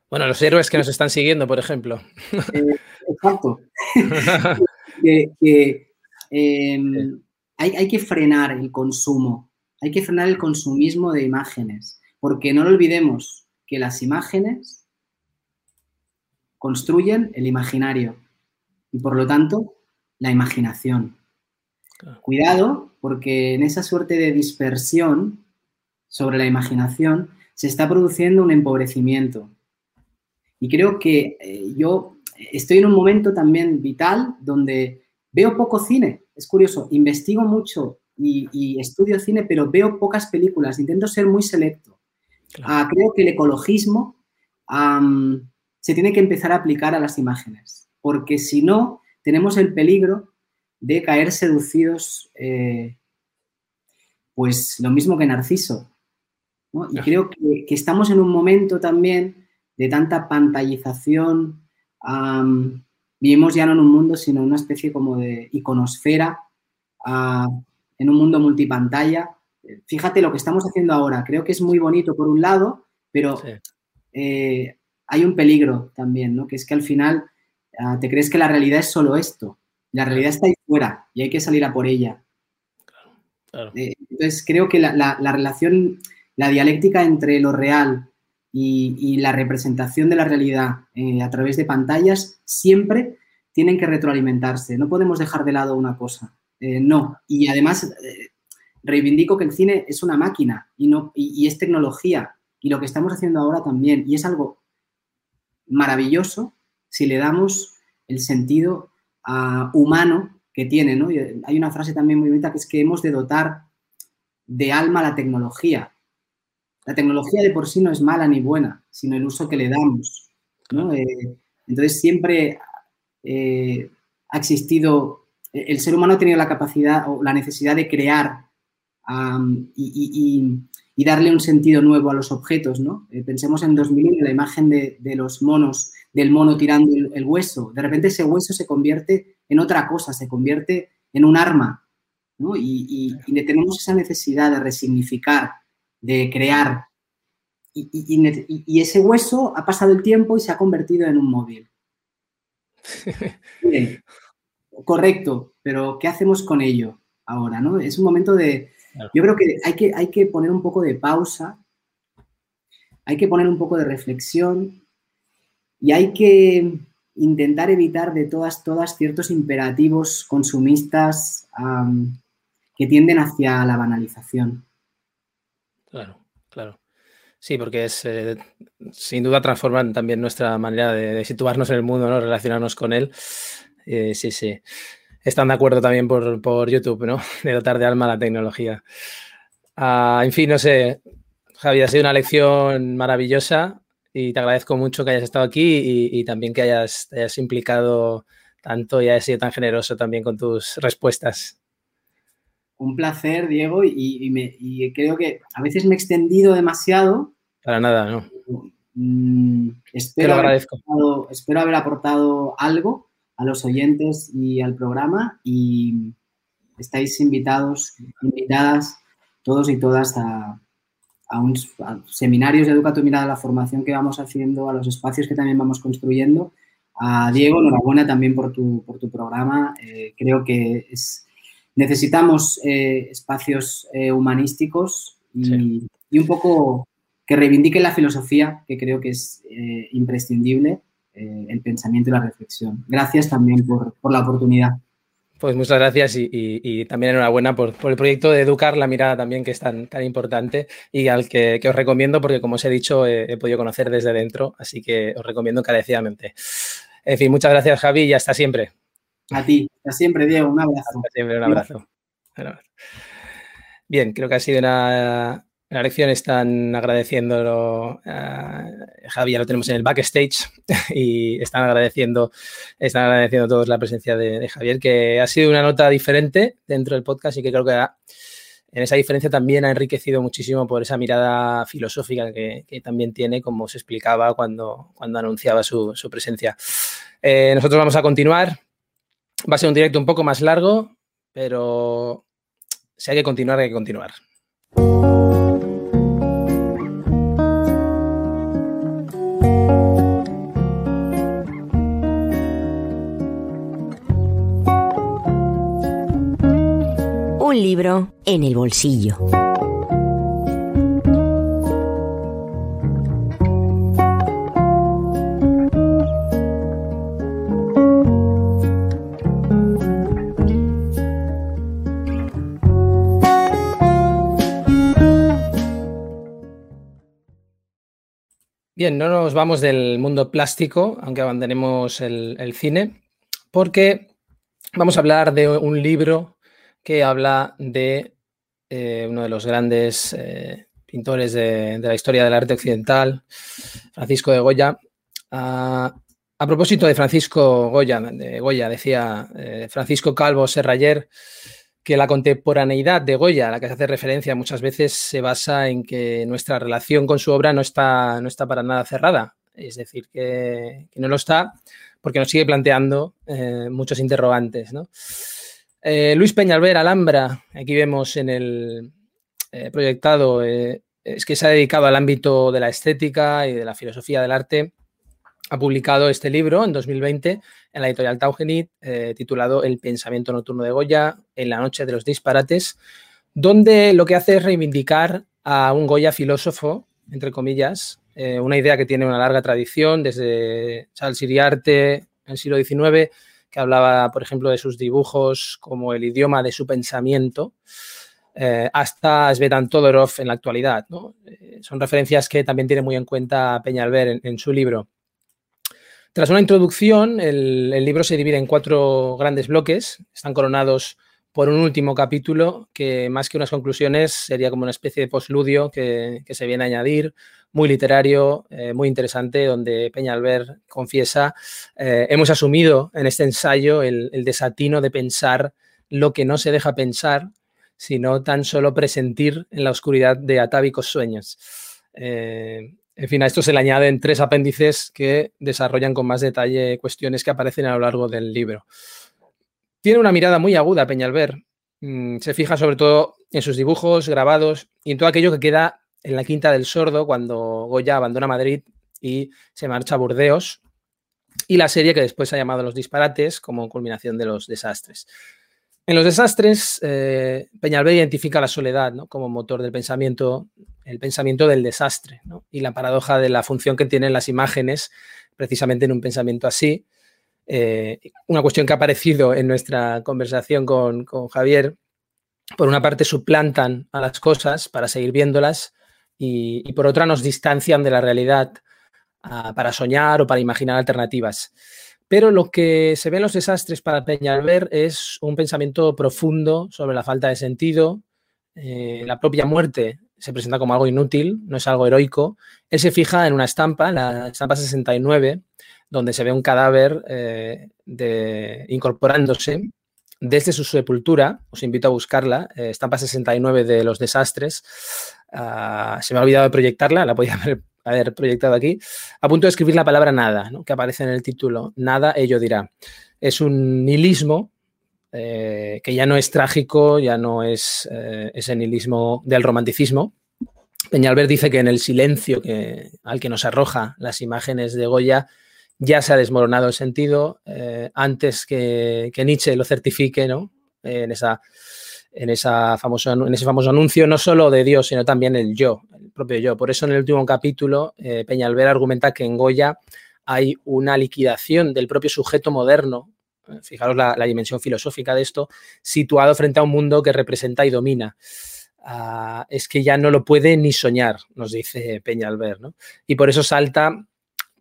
Bueno, los héroes que nos están siguiendo, por ejemplo. Eh, exacto. que, em, hay, que frenar el consumo, hay que frenar el consumismo de imágenes, porque no lo olvidemos que las imágenes construyen el imaginario y por lo tanto la imaginación. Cuidado, porque en esa suerte de dispersión sobre la imaginación se está produciendo un empobrecimiento. Y creo que eh, yo estoy en un momento también vital donde veo poco cine. Es curioso, investigo mucho y, estudio cine, pero veo pocas películas. Intento ser muy selecto. Ah, creo que el ecologismo se tiene que empezar a aplicar a las imágenes, porque si no, tenemos el peligro de caer seducidos, eh, pues lo mismo que Narciso. Y creo que, estamos en un momento también de tanta pantallización. vivimos ya no en un mundo, sino en una especie como de iconosfera, en un mundo multipantalla. Fíjate lo que estamos haciendo ahora. Creo que es muy bonito por un lado, pero eh, hay un peligro también, ¿no? Que es que al final ah, te crees que la realidad es solo esto. La realidad está ahí fuera y hay que salir a por ella. Eh, entonces, creo que la, relación, la dialéctica entre lo real y, la representación de la realidad eh, a través de pantallas siempre tienen que retroalimentarse. No podemos dejar de lado una cosa. Eh, no. Y además, reivindico que el cine es una máquina y, no, y es tecnología. Y lo que estamos haciendo ahora también. Y es algo maravilloso si le damos el sentido humano que tiene, ¿no? hay una frase también muy bonita que es que hemos de dotar de alma la tecnología. La tecnología de por sí no es mala ni buena, sino el uso que le damos, eh, entonces siempre eh, ha existido, el ser humano ha tenido la capacidad o la necesidad de crear y, darle un sentido nuevo a los objetos, ¿no? Eh, pensemos en 2001, la imagen de, de los monos del mono tirando el, hueso. De repente ese hueso se convierte en otra cosa, se convierte en un arma. ¿no? Y, tenemos esa necesidad de resignificar, de crear. Y, ese hueso ha pasado el tiempo y se ha convertido en un móvil. correcto, pero ¿qué hacemos con ello ahora? ¿no? Es un momento de... Yo creo que hay, que hay que poner un poco de pausa, hay que poner un poco de reflexión y hay que intentar evitar de todas, todas ciertos imperativos consumistas que tienden hacia la banalización. Claro, claro. Sí, porque es eh, sin duda transforman también nuestra manera de, situarnos en el mundo, ¿no? relacionarnos con él. Eh, sí, sí. Están de acuerdo también por, YouTube, ¿no? De dotar de alma la tecnología. Ah, en fin, no sé, Javi, ha sido una lección maravillosa y te agradezco mucho que hayas estado aquí y, también que hayas, hayas, implicado tanto y hayas sido tan generoso también con tus respuestas. Un placer, Diego, y, creo que a veces me he extendido demasiado. Para nada, ¿no? Mm, espero, Te lo agradezco. Haber espero haber aportado algo a los oyentes y al programa y estáis invitados, invitadas todos y todas a, a, un, seminarios de Educa tu Mirada, a la formación que vamos haciendo, a los espacios que también vamos construyendo. A Diego, enhorabuena también por tu, por tu programa. Eh, creo que es, necesitamos eh, espacios eh, humanísticos y, un poco que reivindiquen la filosofía, que creo que es imprescindible, el pensamiento y la reflexión. Gracias también por, por la oportunidad. Pues muchas gracias y, también enhorabuena por, el proyecto de Educar la Mirada también, que es tan, tan importante y al que, os recomiendo porque, como os he dicho, he, podido conocer desde dentro, así que os recomiendo encarecidamente. En fin, muchas gracias, Javi, y hasta siempre. A ti, hasta siempre, Diego, un abrazo. Hasta siempre, un abrazo. Bien, creo que ha sido una, la lección están agradeciéndolo a Javier, lo tenemos en el backstage y están agradeciendo, están agradeciendo todos la presencia de, Javier, que ha sido una nota diferente dentro del podcast y que creo que en esa diferencia también ha enriquecido muchísimo por esa mirada filosófica que, también tiene, como se explicaba cuando, cuando anunciaba su, presencia. Eh, nosotros vamos a continuar. Va a ser un directo un poco más largo, pero si hay que continuar, hay que continuar. Libro en el bolsillo. Bien, no nos vamos del mundo plástico, aunque abandonemos el, cine, porque vamos a hablar de un libro que habla de eh, uno de los grandes eh, pintores de, la historia del arte occidental, Francisco de Goya. a propósito de Francisco Goya, Goya decía eh, Francisco Calvo Serrayer, que la contemporaneidad de Goya, a la que se hace referencia muchas veces, se basa en que nuestra relación con su obra no está, no está para nada cerrada. Es decir, que, no lo está porque nos sigue planteando muchos interrogantes. Eh, Luis Peñalver, Alhambra, aquí vemos en el eh, proyectado, es que se ha dedicado al ámbito de la estética y de la filosofía del arte. Ha publicado este libro en 2020 en la editorial Taugenit, eh, titulado El pensamiento nocturno de Goya, en la noche de los disparates, donde lo que hace es reivindicar a un Goya filósofo, entre comillas, eh, una idea que tiene una larga tradición desde Charles Iriarte en el siglo XIX, que hablaba, por ejemplo, de sus dibujos como el idioma de su pensamiento, eh, hasta Svetan Todorov en la actualidad. son referencias que también tiene muy en cuenta Peñalver en su libro. Tras una introducción, el, libro se divide en cuatro grandes bloques, están coronados por un último capítulo que más que unas conclusiones sería como una especie de postludio que, se viene a añadir, muy literario, eh, muy interesante, donde Peñalver confiesa, eh, hemos asumido en este ensayo el, desatino de pensar lo que no se deja pensar, sino tan solo presentir en la oscuridad de atávicos sueños. Eh, en fin, a esto se le añaden tres apéndices que desarrollan con más detalle cuestiones que aparecen a lo largo del libro. Tiene una mirada muy aguda Peñalver. Mm, se fija sobre todo en sus dibujos, grabados y en todo aquello que queda en la Quinta del Sordo cuando Goya abandona Madrid y se marcha a Burdeos. Y la serie que después ha llamado Los Disparates como culminación de los desastres. En los desastres, eh, Peñalver identifica la soledad como motor del pensamiento el pensamiento del desastre y la paradoja de la función que tienen las imágenes precisamente en un pensamiento así. Eh, una cuestión que ha aparecido en nuestra conversación con, Javier, por una parte suplantan a las cosas para seguir viéndolas y, por otra nos distancian de la realidad ah, para soñar o para imaginar alternativas. Pero lo que se ve en los desastres para Peñalver es un pensamiento profundo sobre la falta de sentido, eh, la propia muerte se presenta como algo inútil, no es algo heroico. Él se fija en una estampa, la estampa 69, donde se ve un cadáver eh, de, incorporándose desde su sepultura. Os invito a buscarla, eh, estampa 69 de los desastres. Ah, se me ha olvidado de proyectarla, la podía haber, proyectado aquí. A punto de escribir la palabra nada, que aparece en el título. Nada, ello dirá. Es un nihilismo eh, que ya no es trágico, ya no es eh, ese nihilismo del romanticismo. Peñalver dice que en el silencio que, al que nos arroja las imágenes de Goya ya se ha desmoronado el sentido eh, antes que, Nietzsche lo certifique ¿no? en, esa, en, famoso, en ese famoso anuncio, no solo de Dios, sino también el yo, el propio yo. Por eso en el último capítulo Peñalver argumenta que en Goya hay una liquidación del propio sujeto moderno fijaros la, dimensión filosófica de esto, situado frente a un mundo que representa y domina. Ah, es que ya no lo puede ni soñar, nos dice Peñalver, ¿no? Y por eso salta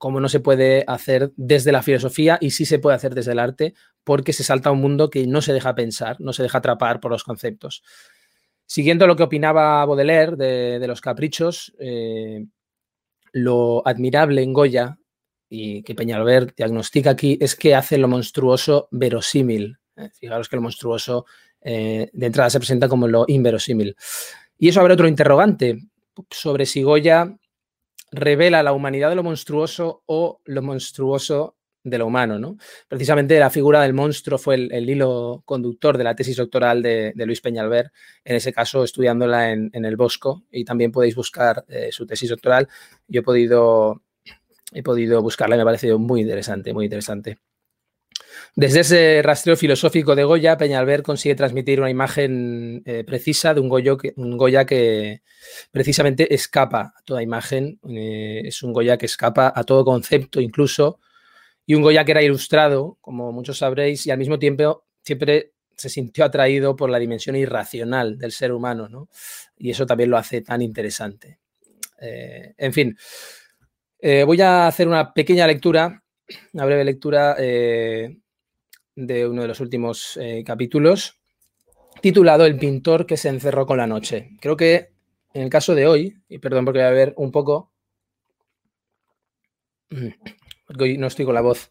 como no se puede hacer desde la filosofía y sí se puede hacer desde el arte, porque se salta a un mundo que no se deja pensar, no se deja atrapar por los conceptos. Siguiendo lo que opinaba Baudelaire de, los caprichos, lo admirable en Goya y que Peñalver diagnostica aquí es que hace lo monstruoso verosímil. Fijaros que lo monstruoso de entrada se presenta como lo inverosímil. Y eso abre otro interrogante sobre si Goya revela la humanidad de lo monstruoso o lo monstruoso de lo humano. ¿no? Precisamente la figura del monstruo fue el, hilo conductor de la tesis doctoral de, Luis Peñalver, en ese caso estudiándola en, el Bosco, y también podéis buscar eh, su tesis doctoral. Yo he podido, he podido buscarla y me ha parecido muy interesante, muy interesante. Desde ese rastreo filosófico de Goya, Peñalver consigue transmitir una imagen eh, precisa de un, Goya que precisamente escapa a toda imagen, eh, es un Goya que escapa a todo concepto incluso, y un Goya que era ilustrado, como muchos sabréis, y al mismo tiempo siempre se sintió atraído por la dimensión irracional del ser humano, ¿no? Y eso también lo hace tan interesante. Eh, en fin, voy a hacer una pequeña lectura, una breve lectura de uno de los últimos eh, capítulos, titulado El pintor que se encerró con la noche. Creo que en el caso de hoy, y perdón porque voy a ver un poco, porque hoy no estoy con la voz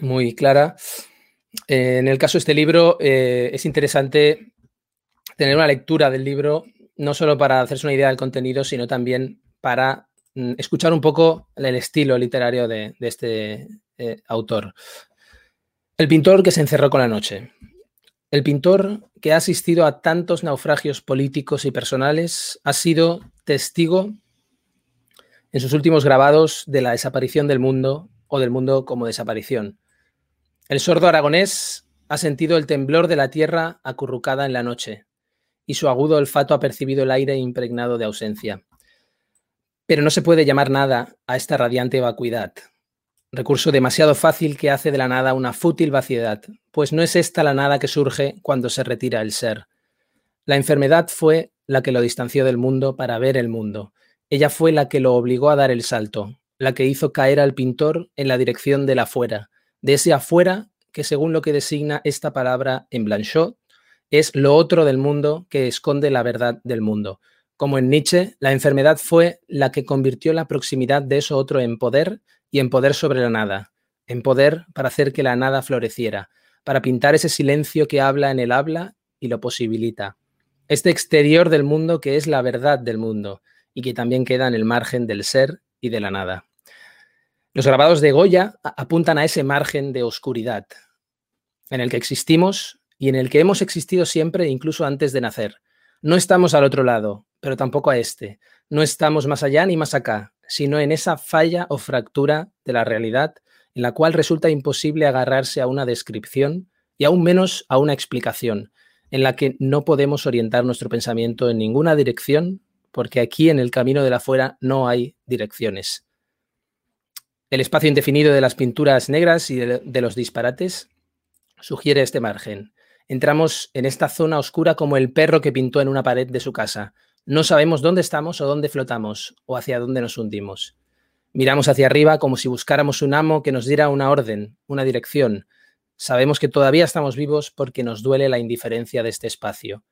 muy clara, eh, en el caso de este libro eh, es interesante tener una lectura del libro, no solo para hacerse una idea del contenido, sino también para escuchar un poco el estilo literario de, este autor. El pintor que se encerró con la noche. El pintor que ha asistido a tantos naufragios políticos y personales ha sido testigo en sus últimos grabados de la desaparición del mundo o del mundo como desaparición. El sordo aragonés ha sentido el temblor de la tierra acurrucada en la noche y su agudo olfato ha percibido el aire impregnado de ausencia. Pero no se puede llamar nada a esta radiante vacuidad, recurso demasiado fácil que hace de la nada una fútil vaciedad, pues no es esta la nada que surge cuando se retira el ser. La enfermedad fue la que lo distanció del mundo para ver el mundo. Ella fue la que lo obligó a dar el salto, la que hizo caer al pintor en la dirección del afuera, de ese afuera que según lo que designa esta palabra en Blanchot, es lo otro del mundo que esconde la verdad del mundo. Como en Nietzsche, la enfermedad fue la que convirtió la proximidad de eso otro en poder y en poder sobre la nada, en poder para hacer que la nada floreciera, para pintar ese silencio que habla en el habla y lo posibilita. Este exterior del mundo que es la verdad del mundo y que también queda en el margen del ser y de la nada. Los grabados de Goya apuntan a ese margen de oscuridad en el que existimos y en el que hemos existido siempre incluso antes de nacer. No estamos al otro lado, pero tampoco a este. No estamos más allá ni más acá, sino en esa falla o fractura de la realidad en la cual resulta imposible agarrarse a una descripción y aún menos a una explicación, en la que no podemos orientar nuestro pensamiento en ninguna dirección, porque aquí en el camino de la fuera no hay direcciones. El espacio indefinido de las pinturas negras y de, los disparates sugiere este margen. Entramos en esta zona oscura como el perro que pintó en una pared de su casa, no sabemos dónde estamos o dónde flotamos o hacia dónde nos hundimos. Miramos hacia arriba como si buscáramos un amo que nos diera una orden, una dirección. Sabemos que todavía estamos vivos porque nos duele la indiferencia de este espacio.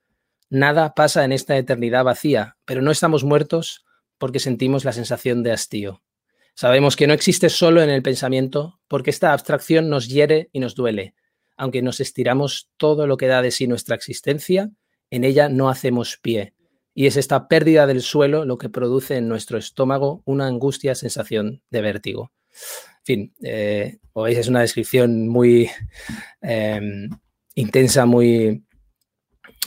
Nada pasa en esta eternidad vacía, pero no estamos muertos porque sentimos la sensación de hastío. Sabemos que no existe solo en el pensamiento porque esta abstracción nos hiere y nos duele. Aunque nos estiramos todo lo que da de sí nuestra existencia, en ella no hacemos pie, y es esta pérdida del suelo lo que produce en nuestro estómago una angustia sensación de vértigo. En fin, eh, veis, es una descripción muy em, intensa, muy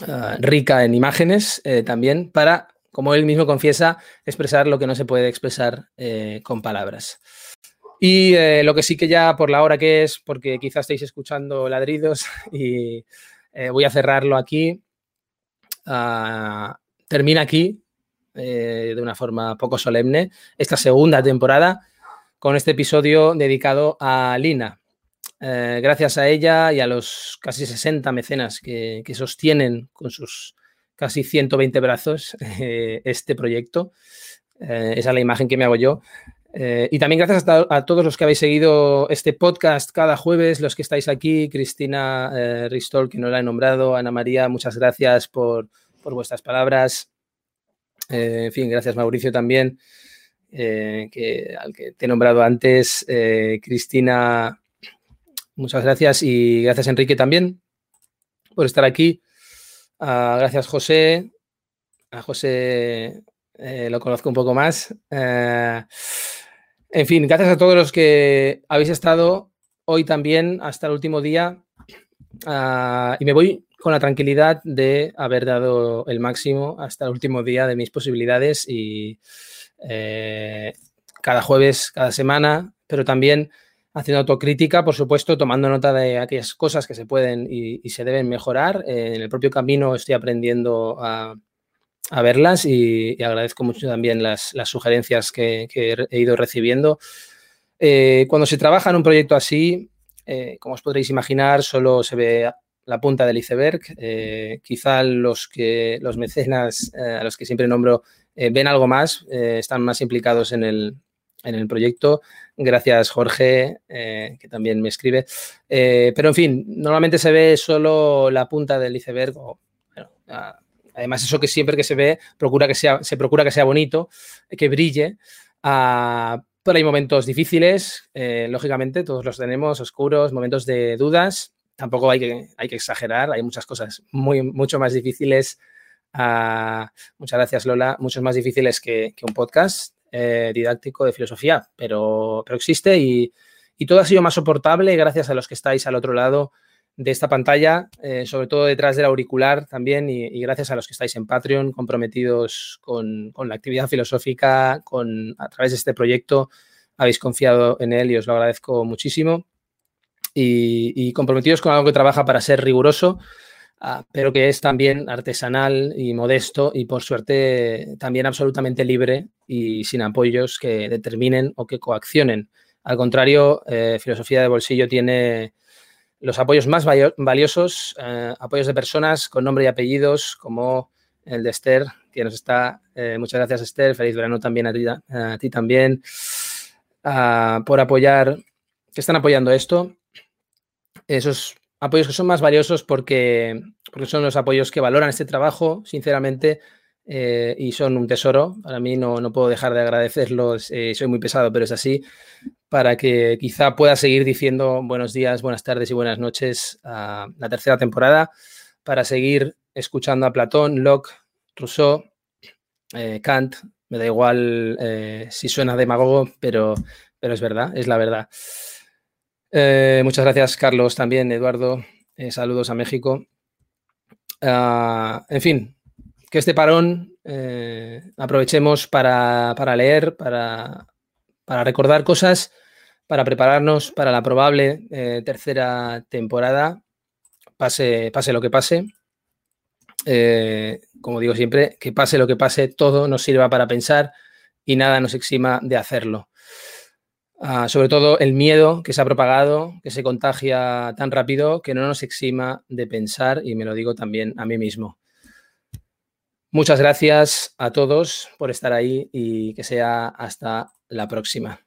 ah, rica en imágenes eh, también para, como él mismo confiesa, expresar lo que no se puede expresar eh, con palabras. Y lo que sí que ya por la hora que es, porque quizás estéis escuchando ladridos y voy a cerrarlo aquí. Ah, termina aquí, eh, de una forma poco solemne, esta segunda temporada con este episodio dedicado a Lina. Eh, gracias a ella y a los casi 60 mecenas que, sostienen con sus casi 120 brazos eh, este proyecto. esa es la imagen que me hago yo. Y también gracias a, todos los que habéis seguido este podcast cada jueves, los que estáis aquí, Cristina Ristol, que no la he nombrado, Ana María, muchas gracias por, vuestras palabras. Eh, en fin, gracias Mauricio también, que, al que te he nombrado antes. Cristina, muchas gracias y gracias Enrique también por estar aquí. Ah, gracias José. A José lo conozco un poco más. En fin, gracias a todos los que habéis estado hoy también hasta el último día. Ah, y me voy con la tranquilidad de haber dado el máximo hasta el último día de mis posibilidades y eh, cada jueves, cada semana, pero también haciendo autocrítica, por supuesto, tomando nota de aquellas cosas que se pueden y, se deben mejorar. en el propio camino estoy aprendiendo a, verlas y, agradezco mucho también las, sugerencias que, he ido recibiendo. Eh, cuando se trabaja en un proyecto así, eh, como os podréis imaginar, solo se ve la punta del iceberg. Eh, quizá los, que, los mecenas a los que siempre nombro ven algo más, están más implicados en el, en el proyecto. Gracias, Jorge, que también me escribe. pero, en fin, normalmente se ve solo la punta del iceberg. Además, eso que siempre que se ve, procura que sea, se procura que sea bonito, que brille. Uh, pero hay momentos difíciles, eh, lógicamente, todos los tenemos, oscuros, momentos de dudas. Tampoco hay que, hay que exagerar, hay muchas cosas muy, mucho más difíciles. Uh, muchas gracias, Lola. Muchos más difíciles que, un podcast eh, didáctico de filosofía, pero, pero existe y, y todo ha sido más soportable gracias a los que estáis al otro lado de esta pantalla, eh, sobre todo detrás del auricular también, y, gracias a los que estáis en Patreon, comprometidos con, la actividad filosófica, con, a través de este proyecto, habéis confiado en él y os lo agradezco muchísimo. Y, comprometidos con algo que trabaja para ser riguroso, ah, pero que es también artesanal y modesto y por suerte también absolutamente libre y sin apoyos que determinen o que coaccionen. Al contrario, eh, Filosofía de Bolsillo tiene los apoyos más valiosos, eh, apoyos de personas con nombre y apellidos, como el de Esther, que nos está. Eh, muchas gracias, Esther. Feliz verano también a ti, también, por apoyar, que están apoyando esto. Esos apoyos que son más valiosos porque, porque son los apoyos que valoran este trabajo, sinceramente, eh, y son un tesoro. Para mí no, no puedo dejar de agradecerlos. soy muy pesado, pero es así para que quizá pueda seguir diciendo buenos días, buenas tardes y buenas noches a la tercera temporada, para seguir escuchando a Platón, Locke, Rousseau, eh, Kant, me da igual eh, si suena demagogo, pero, pero es verdad, es la verdad. Eh, muchas gracias, Carlos, también, Eduardo. saludos a México. Ah, en fin, que este parón aprovechemos para, para leer, para para recordar cosas, para prepararnos para la probable eh, tercera temporada, pase, pase lo que pase. Eh, como digo siempre, que pase lo que pase, todo nos sirva para pensar y nada nos exima de hacerlo. Ah, sobre todo el miedo que se ha propagado, que se contagia tan rápido, que no nos exima de pensar, y me lo digo también a mí mismo. Muchas gracias a todos por estar ahí y que sea hasta la próxima.